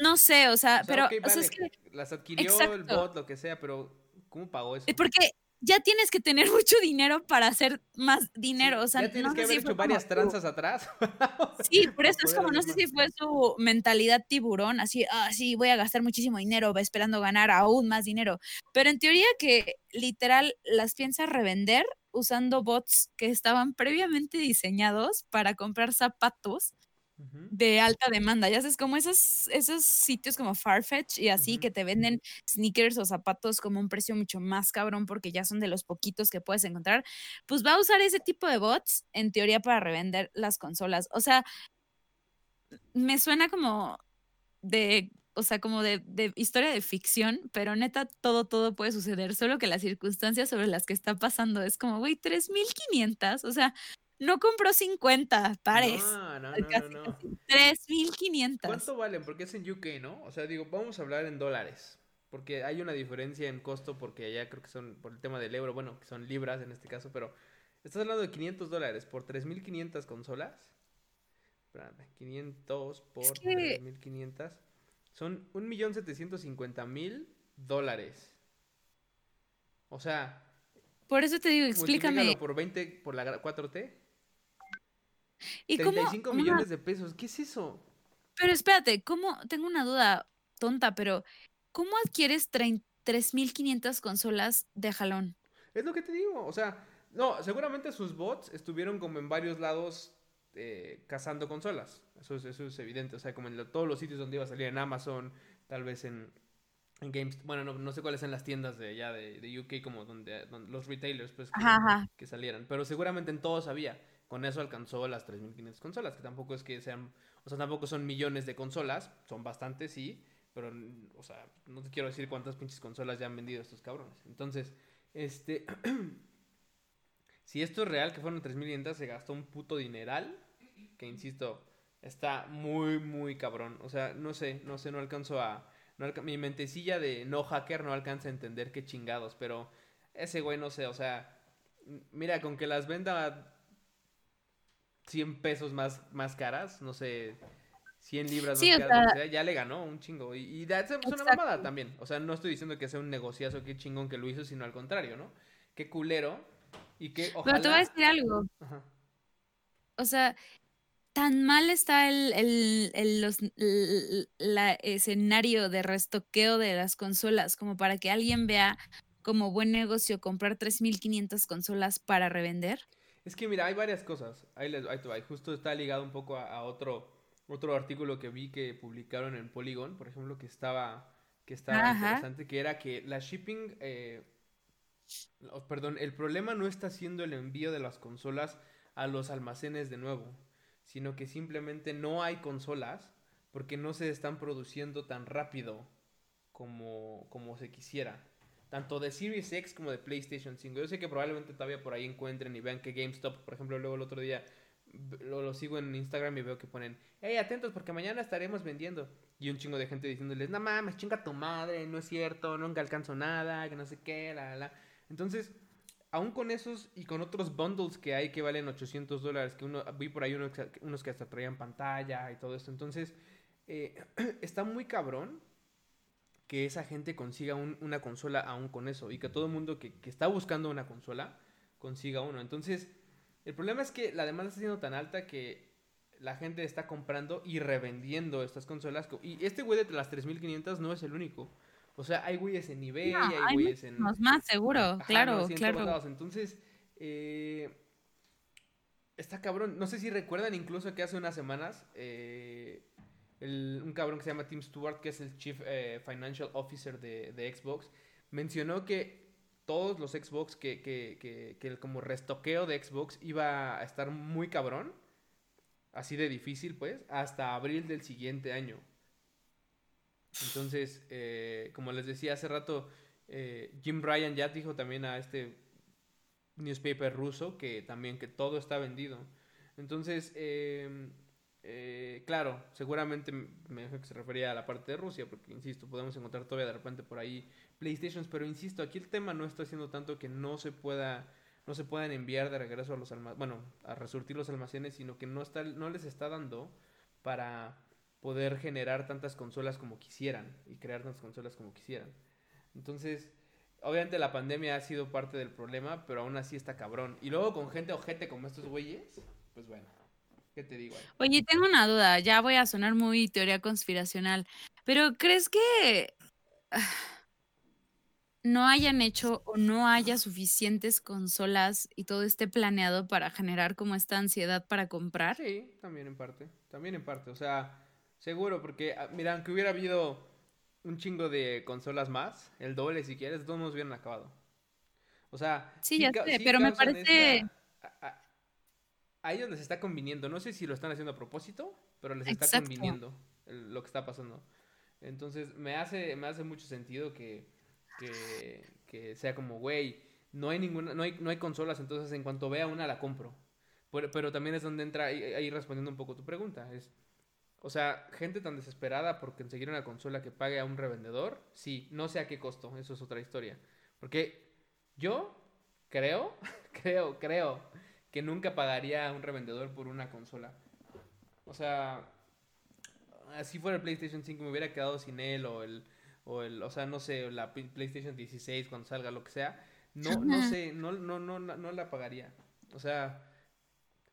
B: No sé, o sea,
A: O sea,
B: pero
A: ok,
B: o sea, es que
A: las adquirió el bot, lo que sea, pero ¿cómo pagó eso?
B: es porque ya tienes que tener mucho dinero para hacer más dinero,
A: Sí,
B: o sea,
A: ya tienes
B: no
A: que haber
B: si
A: hecho varias tranzas atrás.
B: Sí, por eso es como, no sé si fue su mentalidad tiburón, así, ah, sí, voy a gastar muchísimo dinero va esperando ganar aún más dinero. Pero en teoría que literal las piensa revender usando bots que estaban previamente diseñados para comprar zapatos De alta demanda. Ya sabes, como esos, esos sitios como Farfetch y así que te venden sneakers o zapatos como un precio mucho más cabrón porque ya son de los poquitos que puedes encontrar. Pues va a usar ese tipo de bots en teoría para revender las consolas. O sea, me suena como de, o sea, como de, de historia de ficción, pero neta, todo, todo puede suceder, solo que las circunstancias sobre las que está pasando es como, güey, 3.500, o sea, no compró 50 pares,
A: No, no, no, no,
B: casi,
A: no.
B: casi, 3.500.
A: ¿Cuánto valen? Porque es en UK, ¿no? O sea, digo, vamos a hablar en dólares. Porque hay una diferencia en costo porque allá creo que son por el tema del euro, bueno, que son libras en este caso, pero estás hablando de 500 dólares por 3.500 consolas. Espérame, 500 por
B: que-
A: 3.500 son 1.750.000 dólares. O sea,
B: Por eso te digo, explícame.
A: por 20 por la gra- 4T.
B: ¿Y cómo?
A: 35
B: una-
A: millones de pesos. ¿Qué es eso?
B: Pero espérate, ¿cómo? Tengo una duda tonta, pero ¿cómo adquieres 3.500 consolas de jalón?
A: Es lo que te digo, o sea, no, seguramente sus bots estuvieron como en varios lados eh, cazando consolas. Eso es, eso es evidente, o sea, como en lo- todos los sitios donde iba a salir en Amazon, tal vez en, en Games, bueno, no, no sé cuáles en las tiendas de allá de, de UK, como donde, donde los retailers, pues, que,
B: Ajá, ajá.
A: que salieran. Pero seguramente en todos había. Con eso alcanzó las 3.500 consolas, que tampoco es que sean, o sea, tampoco son millones de consolas, son bastantes, sí, pero, o sea, no te quiero decir cuántas pinches consolas ya han vendido estos cabrones. Entonces, este, si esto es real, que fueron 3.500, se gastó un puto dineral, que insisto, está muy, muy cabrón. O sea, no sé, no sé, no alcanzo a... no mi mentecilla de no hacker no alcanza a entender qué chingados, pero ese güey no sé, o sea, mira, con que las venda 100 pesos más, más caras, no sé, 100 libras
B: Sí,
A: más caras,
B: sea-
A: sea, ya le ganó un chingo. Y, y that's- es una mamada también. O sea, no estoy diciendo que sea un negociazo, qué chingón que lo hizo, sino al contrario, ¿no? Qué culero. Y que ojalá...
B: Pero te voy a decir algo.
A: Ajá.
B: O sea, tan mal está el, el, el- los- la escenario de restoqueo de las consolas como para que alguien vea como buen negocio comprar 3.500 consolas para revender.
A: Es que mira, hay varias cosas. Ahí, les, ahí justo está ligado un poco a, a otro, otro artículo que vi que publicaron en Polygon, por ejemplo, que estaba, que estaba
B: Ajá.
A: interesante, que era que la shipping, eh, perdón, el problema no está siendo el envío de las consolas a los almacenes de nuevo, sino que simplemente no hay consolas porque no se están produciendo tan rápido como, como se quisiera. Tanto de Series X como de PlayStation 5. Yo sé que probablemente todavía por ahí encuentren y vean que GameStop, por ejemplo, luego el otro día lo, sigo en Instagram y veo que ponen, hey, atentos porque mañana estaremos vendiendo. Y un chingo de gente diciéndoles, no mames, chinga tu madre, no es cierto, nunca alcanzo nada, que no sé qué, la, la, la". Entonces, aún con esos y con otros bundles que hay que valen 800 dólares, que uno, vi por ahí unos, unos que hasta traían pantalla y todo esto. Entonces, eh, está muy cabrón que esa gente consiga un- una consola aún con eso y que todo el mundo que, que está buscando una consola consiga uno. Entonces, el problema es que la demanda está siendo tan alta que la gente está comprando y revendiendo estas consolas. co- Y este güey de las 3500 no es el único. O sea, hay güeyes en eBay,
B: No,
A: hay
B: hay
A: güeyes en...
B: más, seguro,
A: Ajá,
B: claro, claro.
A: lados. Entonces, eh, está cabrón. No sé si recuerdan incluso que hace unas semanas eh, el- un cabrón que se llama Tim Stewart, que es el Chief eh, Financial Officer de, Xbox, mencionó que todos los Xbox, que, que, que, que el como restoqueo de Xbox iba a estar muy cabrón, así de difícil pues, hasta abril del siguiente año. Entonces, eh, como les decía hace rato, eh, Jim Ryan ya dijo también a este newspaper ruso que también que todo está vendido. Entonces, eh, eh, claro, seguramente me dijo que se refería a la parte de Rusia, porque insisto, podemos encontrar todavía de repente por ahí PlayStations, pero insisto, aquí el tema no está siendo tanto que no se pueda no se puedan enviar de regreso a los almacenes, bueno, a resurtir los almacenes, sino que no está no les está dando para poder generar tantas consolas como quisieran y crear tantas consolas como quisieran. Entonces, obviamente la pandemia ha sido parte del problema, pero aún así está cabrón. Y luego con gente ojete como estos güeyes, pues bueno, ¿qué te digo ahí?
B: Oye, tengo una duda, ya voy a sonar muy teoría conspiracional, pero ¿crees que no hayan hecho o no haya suficientes consolas y todo esté planeado para generar como esta ansiedad para comprar?
A: Sí, también en parte, también en parte, o sea, seguro, porque ah, mira, aunque hubiera habido un chingo de consolas más, el doble si quieres, todos nos hubieran acabado. O sea,
B: Sí, ya sé, pero me parece-
A: esta- a ellos les está conviniendo, no sé si lo están haciendo a propósito, pero les está conviniendo lo que está pasando. Entonces, me hace, me hace mucho sentido que, que, que sea como, güey, no hay ninguna, no hay, no hay consolas, entonces en cuanto vea una la compro. Pero, pero también es donde entra, ahí, ahí respondiendo un poco tu pregunta, es, o sea, gente tan desesperada por conseguir una consola que pague a un revendedor, sí, no sé a qué costo, eso es otra historia. Porque yo creo, creo, creo que nunca pagaría a un revendedor por una consola. O sea, así fuera el PlayStation 5 me hubiera quedado sin él o el, o el, o sea, no sé, la PlayStation 16 cuando salga, lo que sea. No, no sé, no, no, no, no, la pagaría. O sea,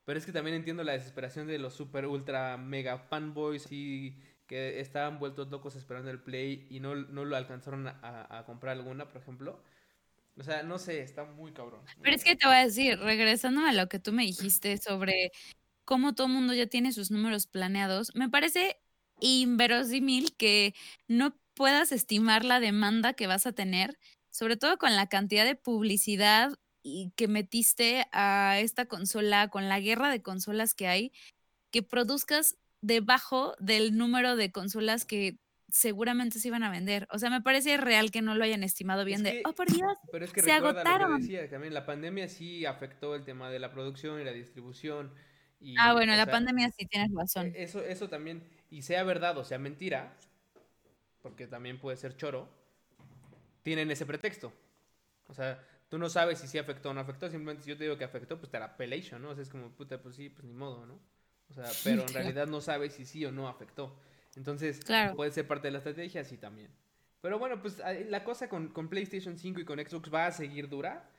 A: pero es que también entiendo la desesperación de los super ultra mega fanboys y que estaban vueltos locos esperando el Play y no, no lo alcanzaron a comprar alguna, por ejemplo. O sea, no sé, está muy cabrón.
B: Pero es que te voy a decir, regresando a lo que tú me dijiste sobre cómo todo el mundo ya tiene sus números planeados, me parece inverosímil que no puedas estimar la demanda que vas a tener, sobre todo con la cantidad de publicidad y que metiste a esta consola, con la guerra de consolas que hay, que produzcas debajo del número de consolas que seguramente se iban a vender. O sea, me parece real que no lo hayan estimado bien
A: Es
B: de, oh, por Dios,
A: Pero es que
B: se
A: recuerda lo que
B: agotaron.
A: decía, también la pandemia sí afectó el tema de la producción y la distribución. Y,
B: Ah, bueno, la
A: sea,
B: pandemia sí tienes razón.
A: e- Eso, eso también, y sea verdad o sea mentira, porque también puede ser choro, tienen ese pretexto. O sea, tú no sabes si sí afectó o no afectó, simplemente si yo te digo que afectó, pues te la pelation, ¿no? O sea, es como, puta, pues sí, pues ni modo, ¿no? O sea, pero en realidad no sabes si sí o no afectó. Entonces,
B: Claro.
A: puede ser parte de la estrategia, sí también. Pero bueno, pues la cosa con, con PlayStation 5 y con Xbox va a seguir dura.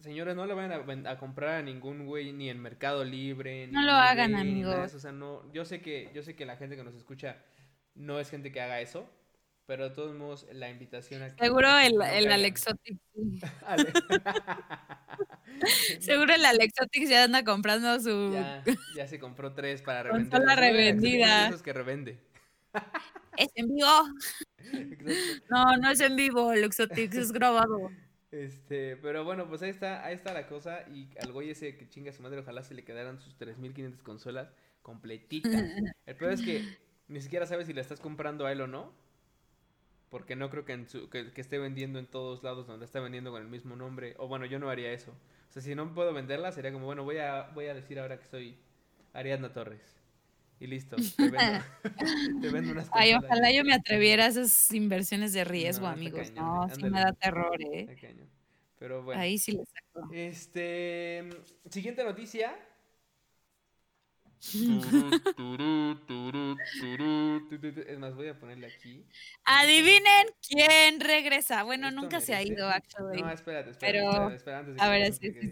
A: Señores, no le vayan a, comprar a ningún güey ni en Mercado Libre, ni
B: No lo hagan, amigos.
A: O sea, no, yo sé que, yo sé que la gente que nos escucha no es gente que haga eso, pero de todos modos la invitación a que
B: Seguro el, el. Alexotic.
A: Ale-
B: Seguro el Alexotic ya anda comprando su.
A: ya, ya se compró tres para revender. De-
B: revendida.
A: esos que revende.
B: Es en vivo.
A: Exacto.
B: No, no es en vivo, Alexotic, es grabado.
A: Este, pero bueno, pues ahí está, ahí está la cosa. Y al güey ese que chinga su madre, ojalá se le quedaran sus 3500 consolas completitas. El peor es que ni siquiera sabes si la estás comprando a él o no. Porque no creo que, en su- que, que esté vendiendo en todos lados donde está vendiendo con el mismo nombre. O bueno, yo no haría eso. O sea, si no puedo venderla, sería como, bueno, voy a, voy a decir ahora que soy Ariadna Torres. Y listo, te vendo, te vendo unas
B: Ay, ojalá yo me atreviera a esas inversiones de riesgo,
A: No,
B: amigos.
A: cañón,
B: No, sí me da terror, ¿eh?
A: Pero bueno.
B: Ahí sí le saco.
A: Este. Siguiente noticia. Es más, voy a ponerle aquí.
B: Adivinen quién regresa. Bueno,
A: Esto
B: nunca se ha ido, actually.
A: No, espérate, espérate.
B: Pero-
A: espérate, espérate, antes de
B: A ver, sí, sí,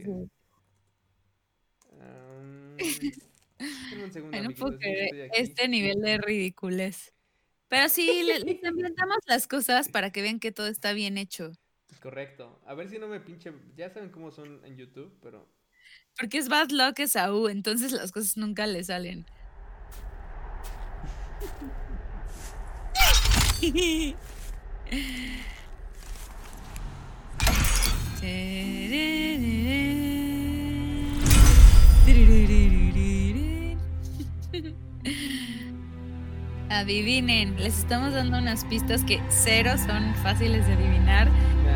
A: segundo,
B: no puedo creer este nivel de ridiculez. Pero sí, le- les inventamos las cosas para que vean que todo está bien hecho.
A: Correcto. A ver si no me pinche. Ya saben cómo son en YouTube, pero.
B: Porque es bad luck Esaú, entonces las cosas nunca le salen. Adivinen, les estamos dando unas pistas que cero son fáciles de adivinar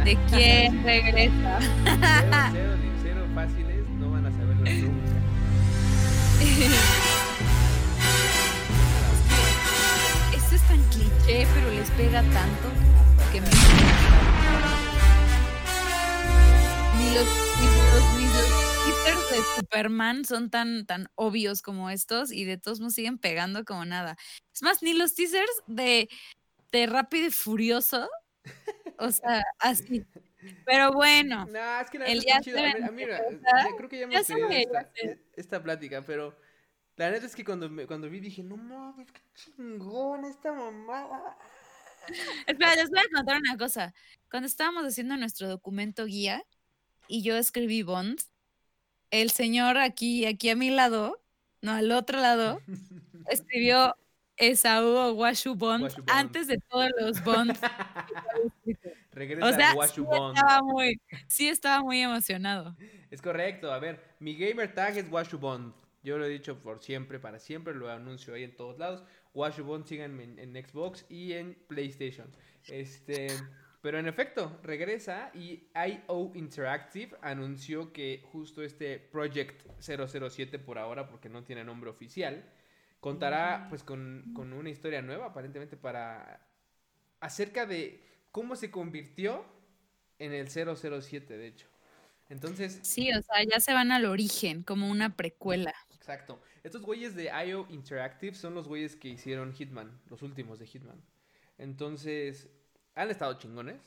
B: de quién regresa.
A: Cero, cero, cero fáciles,
B: Esto es tan cliché, pero les pega tanto que me... Ni los, ni ni de Superman son tan, tan obvios como estos y de todos modos siguen pegando como nada. Es más, ni los teasers de, de Rápido y Furioso, o sea, así. Pero bueno,
A: No, es que la
B: El
A: neta chido. A ya creo que ya
B: ya
A: esta,
B: sé.
A: esta plática, pero la neta es que cuando, me- cuando vi dije, no mames, qué chingón esta mamada.
B: Espera, les voy a contar una cosa. Cuando estábamos haciendo nuestro documento guía y yo escribí Bond, el señor aquí, aquí a mi lado, no al otro lado, escribió Esaú o Washu Bond,
A: Washu Bond.
B: antes de todos los Bonds.
A: Regresa
B: o sea, sí
A: Washu Bond.
B: estaba, muy, sí estaba muy emocionado.
A: Es correcto, a ver, mi gamer tag es Washu Bond. Yo lo he dicho por siempre, para siempre, lo anuncio ahí en todos lados. Washu Bond, síganme en, en Xbox y en PlayStation. Este, pero en efecto, regresa y IO Interactive anunció que justo este Project 007 por ahora, porque no tiene nombre oficial, contará pues con, con una historia nueva aparentemente para acerca de cómo se convirtió en el 007, de hecho. Entonces,
B: Sí, o sea, ya se van al origen, como una precuela.
A: exacto. Estos güeyes de IO Interactive son los güeyes que hicieron Hitman, los últimos de Hitman. Entonces, han estado chingones,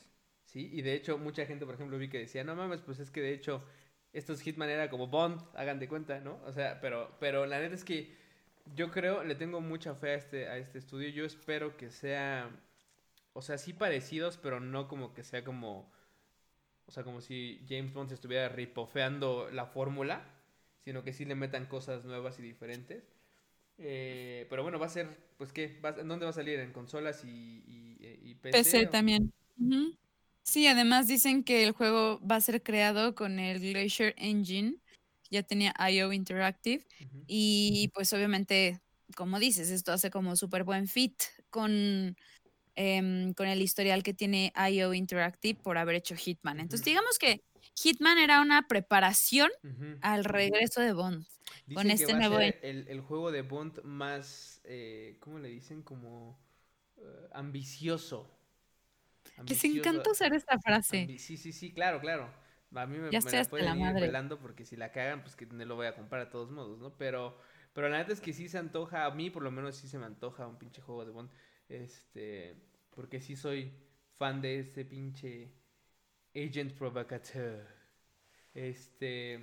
A: ¿sí? Y de hecho, mucha gente, por ejemplo, vi que decía, no mames, pues es que de hecho, estos Hitman era como Bond, hagan de cuenta, ¿no? O sea, pero, pero la neta es que yo creo, le tengo mucha fe a este, a este estudio. Yo espero que sea, o sea, sí parecidos, pero no como que sea como, o sea, como si James Bond se estuviera ripofeando la fórmula, sino que sí le metan cosas nuevas y diferentes. Eh, pero bueno, va a ser, pues, ¿qué? ¿Va- ¿En dónde va a salir? ¿En consolas y, y, eh, y PC?
B: PC
A: o-
B: también. Sí, además dicen que el juego va a ser creado con el Glacier Engine, ya tenía IO Interactive, y pues obviamente, como dices, esto hace como súper buen fit con, em, con el historial que tiene IO Interactive por haber hecho Hitman. Entonces, digamos que Hitman era una preparación al regreso de Bond. con
A: que
B: este
A: va a
B: nuevo
A: ser el, el juego de Bond más, eh, ¿cómo le dicen? Como eh, ambicioso.
B: Les
A: Ambicioso,
B: encanta usar esta frase.
A: ambi- sí, sí, sí, claro, claro. A mí me,
B: Ya
A: me la pueden
B: la
A: ir
B: madre.
A: porque si la cagan, pues que no lo voy a comprar a todos modos, ¿no? Pero, pero la neta es que sí se antoja, a mí por lo menos sí se me antoja un pinche juego de Bond. Este, porque sí soy fan de ese pinche Agent Provocateur. Este,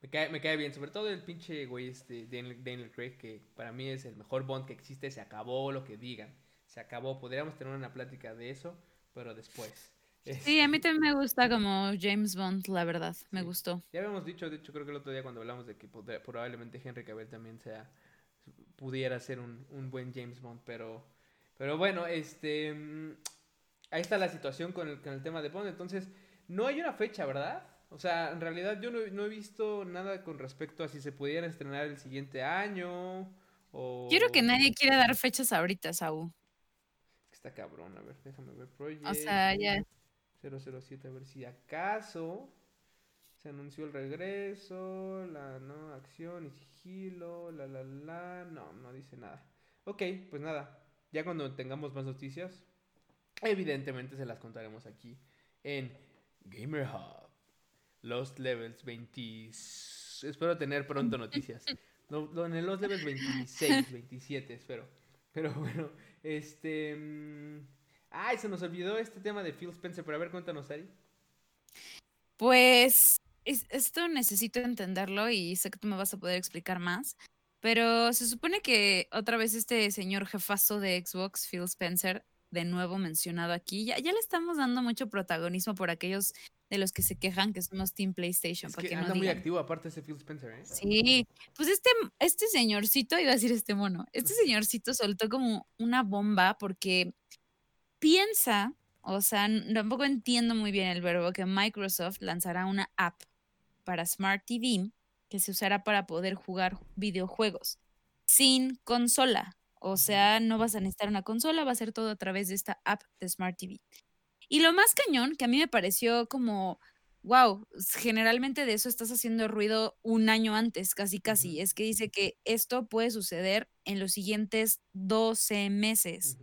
A: me cae, me cae bien, sobre todo el pinche güey este Daniel, Daniel Craig, que para mí es el mejor Bond que existe, se acabó lo que digan, se acabó, podríamos tener una plática de eso, pero después.
B: Sí, a mí también me gusta como James Bond, la verdad, me gustó.
A: Ya habíamos dicho, de hecho creo que el otro día cuando hablamos de que probablemente Henry Cavill también sea, pudiera ser un, un buen James Bond, pero, pero bueno, este, mm, ahí está la situación con el, con el tema de Bond, entonces no hay una fecha, ¿verdad? O sea, en realidad yo no, no he visto nada con respecto a si se pudieran estrenar el siguiente año o...
B: Quiero que nadie quiera dar fechas ahorita, Saúl.
A: Está cabrón, a ver, déjame ver.
B: O sea, ya.
A: Project 007, a ver si acaso se anunció el regreso, la no acción y sigilo, la la la, no, no dice nada. Ok, pues nada, ya cuando tengamos más noticias, evidentemente se las contaremos aquí en Gamer Hub. Lost Levels 20... Espero tener pronto noticias. No, no, en el Lost Levels 26, 27, espero. Pero bueno, este... mm, Ay, se nos olvidó este tema de Phil Spencer, pero a ver, cuéntanos, Ari.
B: Pues es- esto necesito entenderlo y sé que tú me vas a poder explicar más. Pero se supone que otra vez este señor jefazo de Xbox, Phil Spencer, de nuevo mencionado aquí, ya, ya le estamos dando mucho protagonismo por aquellos de los que se quejan que somos Team PlayStation.
A: Es que anda
B: no
A: muy activo aparte ese Phil Spencer, ¿eh?
B: Sí, pues este, este señorcito, iba a decir este mono, este señorcito soltó como una bomba porque piensa, o sea, tampoco entiendo muy bien el verbo, que Microsoft lanzará una app para Smart TV que se usará para poder jugar videojuegos sin consola. O sea, no vas a necesitar una consola, va a ser todo a través de esta app de Smart TV. Y lo más cañón, que a mí me pareció como, wow, generalmente de eso estás haciendo ruido un año antes, casi casi, es que dice que esto puede suceder en los siguientes 12 meses.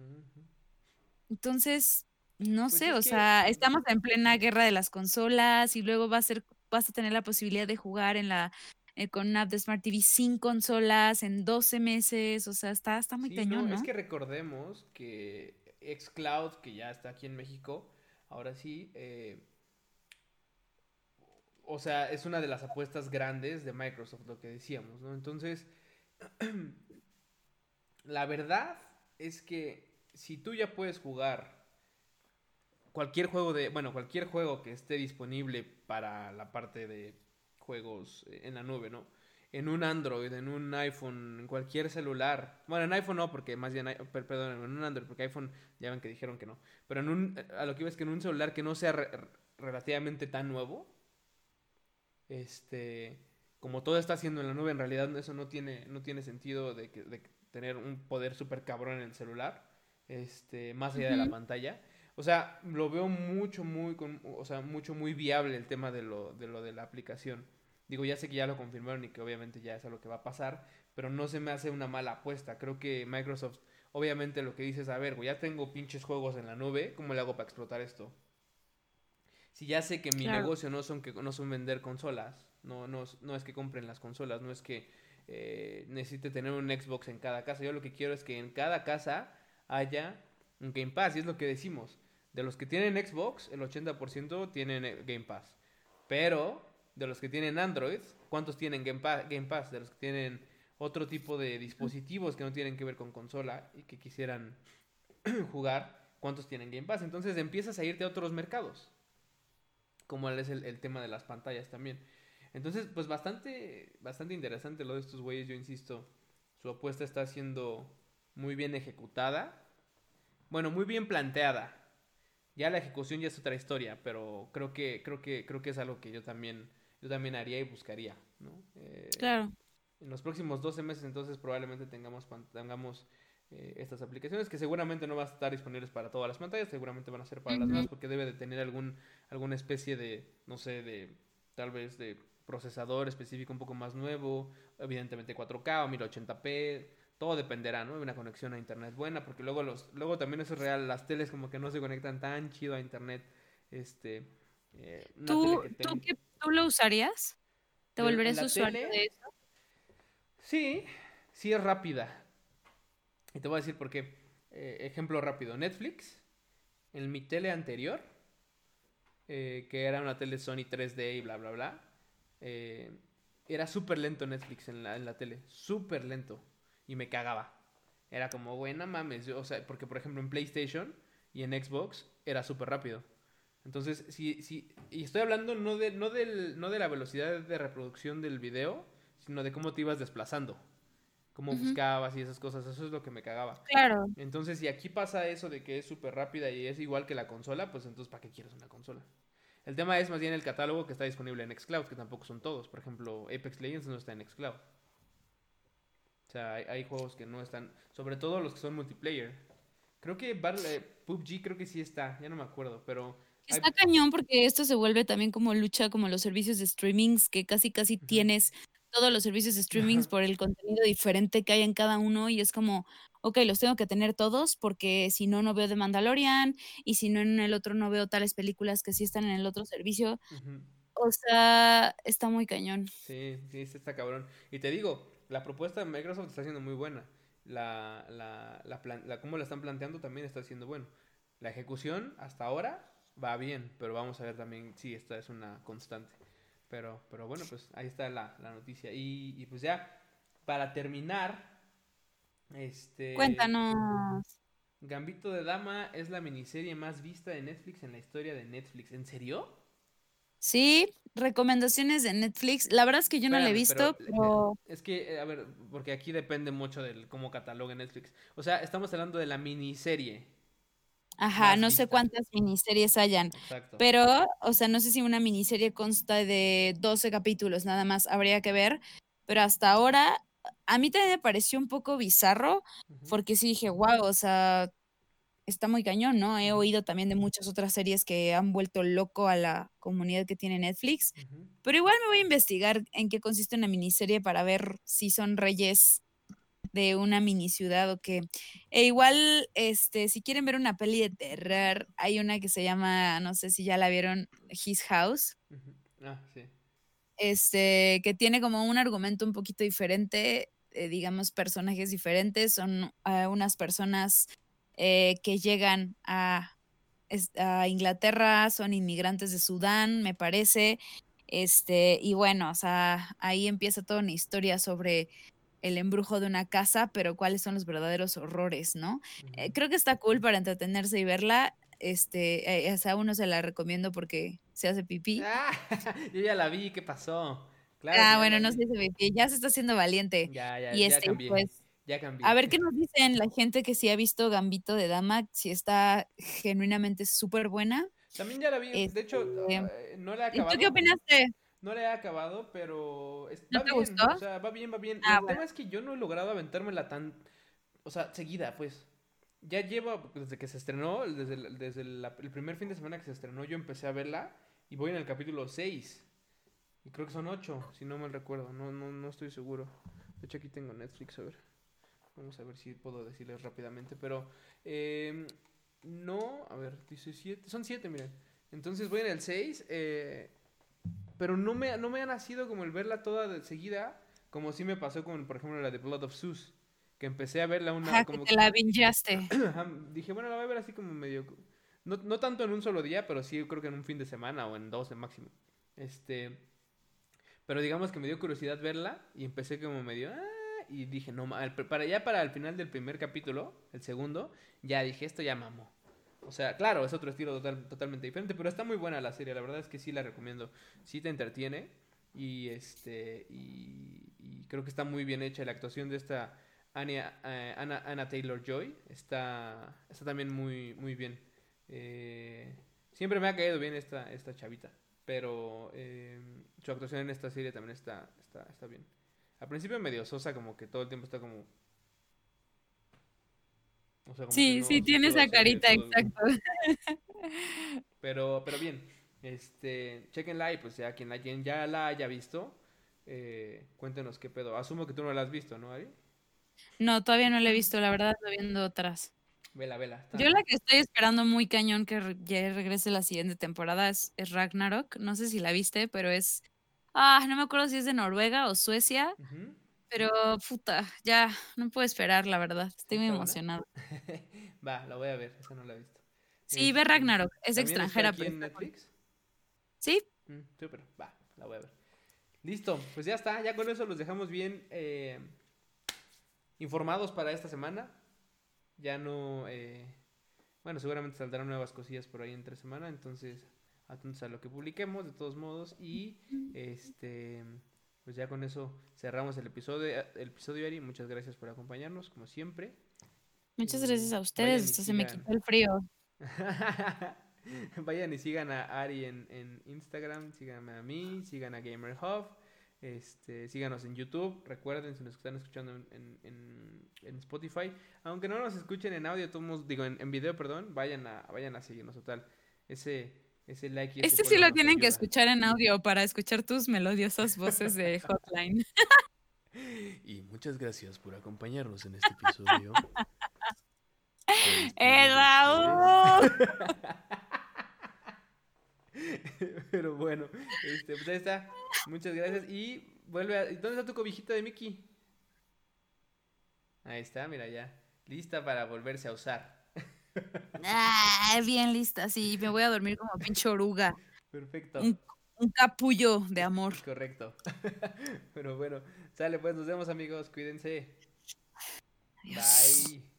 B: Entonces, no
A: Pues
B: sé, o
A: que-
B: sea, estamos en plena guerra de las consolas y luego va a ser, vas a tener la posibilidad de jugar en la eh, con una app de Smart TV sin consolas en 12 meses, o sea, está, está muy
A: Sí,
B: cañón,
A: no,
B: ¿no?
A: es que recordemos que xCloud, que ya está aquí en México, ahora sí, eh, o sea, es una de las apuestas grandes de Microsoft, lo que decíamos, ¿no? Entonces, la verdad es que si tú ya puedes jugar cualquier juego de, bueno, cualquier juego que esté disponible para la parte de juegos eh, en la nube, ¿no? En un Android, en un iPhone, en cualquier celular. Bueno, en iPhone no, porque más bien, perdón, en un Android, porque iPhone ya ven que dijeron que no. Pero en un, a lo que iba es que en un celular que no sea re- re- relativamente tan nuevo, este, como todo está haciendo en la nube, en realidad eso no tiene, no tiene sentido de, que- de tener un poder súper cabrón en el celular, este, más allá de la pantalla. O sea, lo veo mucho, muy, con- o sea, mucho, muy viable el tema de lo, de lo de la aplicación. Digo, ya sé que ya lo confirmaron y que obviamente ya es a lo que va a pasar, pero no se me hace una mala apuesta. Creo que Microsoft, obviamente lo que dices, a ver, güey, ya tengo pinches juegos en la nube, ¿cómo le hago para explotar esto? Si ya sé que mi
B: Claro.
A: negocio no son que no son vender consolas, no, no, es- no es que compren las consolas, no es que eh, necesite tener un Xbox en cada casa. Yo lo que quiero es que en cada casa haya un Game Pass, y es lo que decimos. De los que tienen Xbox, el 80% tienen eh, Game Pass. Pero de los que tienen Android, ¿cuántos tienen Game Pass? Game Pass? De los que tienen otro tipo de dispositivos que no tienen que ver con consola y que quisieran jugar, ¿cuántos tienen Game Pass? Entonces empiezas a irte a otros mercados como es el, el tema de las pantallas también. Entonces, pues bastante, bastante interesante lo de estos güeyes, yo insisto, su apuesta está siendo muy bien ejecutada, bueno, muy bien planteada. Ya la ejecución ya es otra historia, pero creo que, creo que, creo que es algo que yo también, yo también haría y buscaría, ¿no? Eh,
B: Claro.
A: en los próximos 12 meses entonces probablemente tengamos, tengamos eh, estas aplicaciones que seguramente no van a estar disponibles para todas las pantallas, seguramente van a ser para las demás porque debe de tener algún, alguna especie de, no sé, de tal vez de procesador específico un poco más nuevo, evidentemente 4K o 1080p, todo dependerá, ¿no? De una conexión a internet buena, porque luego los, luego también eso es real, las teles como que no se conectan tan chido a internet, este, eh,
B: ¿Tú,
A: tele que
B: tú, qué- tú lo usarías? ¿Te volverías usuario
A: tele,
B: de eso?
A: Sí, sí es rápida. Y te voy a decir por qué. Eh, ejemplo rápido, Netflix, en mi tele anterior, eh, que era una tele Sony 3D y bla, bla, bla, eh, era súper lento Netflix en la, en la tele, súper lento. Y me cagaba. Era como, buena mames. yo- o sea, porque por ejemplo en PlayStation y en Xbox era súper rápido. Entonces, si, si, y estoy hablando no de, no, del, no de la velocidad de reproducción del video, sino de cómo te ibas desplazando, cómo buscabas y esas cosas, eso es lo que me cagaba.
B: Claro.
A: Entonces, si aquí pasa eso de que es súper rápida y es igual que la consola, pues entonces, ¿para qué quieres una consola? El tema es más bien el catálogo que está disponible en Xcloud, que tampoco son todos. Por ejemplo, Apex Legends no está en Xcloud. O sea, hay, hay juegos que no están, sobre todo los que son multiplayer. Creo que Battle, eh, PUBG creo que sí está, ya no me acuerdo, pero
B: Está cañón porque esto se vuelve también como lucha como los servicios de streamings, que casi casi
A: Ujú.
B: tienes todos los servicios de streamings por el contenido diferente que hay en cada uno y es como, ok, los tengo que tener todos porque si no, no veo The Mandalorian y si no en el otro no veo tales películas que sí están en el otro servicio.
A: Ujú.
B: O sea, está muy cañón.
A: Sí, sí, está cabrón. Y te digo, la propuesta de Microsoft está siendo muy buena. La, la, la, plan- la- cómo la están planteando también está siendo bueno. La ejecución hasta ahora va bien, pero vamos a ver también si esta es una constante. Pero, pero bueno, pues ahí está la, la noticia. Y, y pues ya, para terminar, este...
B: Cuéntanos.
A: Gambito de Dama es la miniserie más vista de Netflix en la historia de Netflix. ¿En serio?
B: Sí, recomendaciones de Netflix. La verdad es que yo no la he visto, pero
A: Es que, eh, a ver, porque aquí depende mucho del cómo catalogue Netflix. O sea, estamos hablando de la miniserie.
B: Ajá, no sé cuántas miniseries hayan.
A: Exacto.
B: Pero, o sea, no sé si una miniserie consta de 12 capítulos, nada más, habría que ver. Pero hasta ahora, a mí también me pareció un poco bizarro, porque sí dije, wow, o sea, está muy cañón, ¿no? He oído también de muchas otras series que han vuelto loco a la comunidad que tiene Netflix. Pero igual me voy a investigar en qué consiste una miniserie para ver si son reyes de una mini ciudad o qué. E igual, este, si quieren ver una peli de terror, hay una que se llama, no sé si ya la vieron, His House.
A: Ah, sí.
B: este, que tiene como un argumento un poquito diferente, eh, digamos, personajes diferentes, son ah, unas personas eh, que llegan a, a Inglaterra, son inmigrantes de Sudán, me parece, este, y bueno, o sea, ahí empieza toda una historia sobre el embrujo de una casa, pero cuáles son los verdaderos horrores, ¿no? Eh, creo que está cool para entretenerse y verla. Este, eh, o sea, a uno se la recomiendo porque se hace pipí.
A: Ah, yo ya la vi, ¿qué pasó? Claro
B: Ah, bueno, no
A: vi.
B: se hace pipí, ya se está haciendo valiente.
A: Ya, ya,
B: Y
A: ya
B: este,
A: cambié.
B: pues,
A: Ya cambié.
B: a ver qué nos dicen la gente que sí ha visto Gambito de Dama, si está genuinamente súper buena.
A: También ya la vi. De hecho,
B: Este,
A: eh, no la
B: ¿Y tú qué opinaste?
A: No la he acabado, pero es-
B: ¿No
A: va
B: te
A: bien.
B: gustó?
A: O sea, va bien, va bien.
B: Ah,
A: el
B: bueno.
A: tema es que yo no he logrado aventármela tan, o sea, seguida, pues. Ya lleva, desde que se estrenó, desde, el, desde la- el primer fin de semana que se estrenó, yo empecé a verla y voy en el capítulo 6. Y creo que son 8, si no mal recuerdo. No, no, no estoy seguro. De hecho, aquí tengo Netflix, a ver. Vamos a ver si puedo decirles rápidamente. Pero, eh, no, a ver, dice 7. Son 7, miren. Entonces voy en el 6. Eh, pero no me, no me ha nacido como el verla toda de seguida, como sí me pasó con, por ejemplo, la de Blood of Zeus, que empecé a verla una...
B: Ajá, que
A: como
B: te la bingeaste.
A: Ajá, dije, bueno, la voy a ver así como medio... No, no tanto en un solo día, pero sí creo que en un fin de semana o en dos de máximo. Este... Pero digamos que me dio curiosidad verla y empecé como medio... "Ah", y dije, no, para ya para el final del primer capítulo, el segundo, ya dije, esto ya mamó. O sea, claro, es otro estilo total- totalmente diferente, pero está muy buena la serie, la verdad es que sí la recomiendo. Sí te entretiene y este y, y creo que está muy bien hecha la actuación de esta Anya, eh, Anna, Taylor Joy está, está también muy, muy bien. Eh, siempre me ha caído bien esta, esta chavita, pero eh, su actuación en esta serie también está, está, está bien. Al principio medio sosa, como que todo el tiempo está como... o sea, como que
B: Sí,
A: no
B: sí, tiene esa carita, exacto.
A: pero, pero bien, este, chequenla y pues ya quien, la, quien ya la haya visto, eh, cuéntenos qué pedo. Asumo que tú no la has visto, ¿no, Ari?
B: No, todavía no la he visto, la verdad, estoy viendo otras.
A: Vela, vela. está-
B: Yo la que estoy esperando muy cañón que ya regrese la siguiente temporada es, es Ragnarok. No sé si la viste, pero es... Ah, no me acuerdo si es de Noruega o Suecia,
A: Ujú.
B: Pero puta, ya no puedo esperar, la verdad. Estoy muy
A: ¿Está
B: emocionada.
A: Va, la voy a ver, esa no la he visto.
B: Sí, ve
A: Este,
B: Ragnarok, es
A: ¿también está
B: extranjera,
A: aquí
B: pero
A: en
B: está.
A: Netflix?
B: Sí,
A: Mm, súper, va, la voy a ver. Listo, pues ya está, ya con eso los dejamos bien eh, informados para esta semana. Ya no, eh, bueno, seguramente saldrán nuevas cosillas por ahí entre semana, entonces atentos a lo que publiquemos de todos modos y este, pues ya con eso cerramos el episodio, el episodio Ari, muchas gracias por acompañarnos como siempre.
B: muchas gracias a ustedes. hasta se me quitó el frío.
A: Vayan y sigan a Ari en, en Instagram, síganme a mí, sigan a GamerHub, este, síganos en YouTube, recuerden si nos están escuchando en, en- Spotify, aunque no nos escuchen en audio, todos, digo en, en video, perdón, vayan a, vayan a seguirnos total. Ese, ese like y ese
B: Este sí lo tienen que
A: ayuda.
B: escuchar en audio para escuchar tus melodiosas voces de hotline.
A: Y muchas gracias por acompañarnos en este episodio.
B: ¡Eh, Raúl!
A: Pero bueno, este, pues ahí está. Muchas gracias. Y vuelve a... ¿Dónde está tu cobijita de Mickey? Ahí está, mira ya. Lista para volverse a usar.
B: Ah, bien lista, sí, me voy a dormir como pinche oruga.
A: Perfecto.
B: Un, un capullo de amor.
A: Correcto. Pero bueno, Sale, pues nos vemos amigos, cuídense.
B: Adiós.
A: Bye.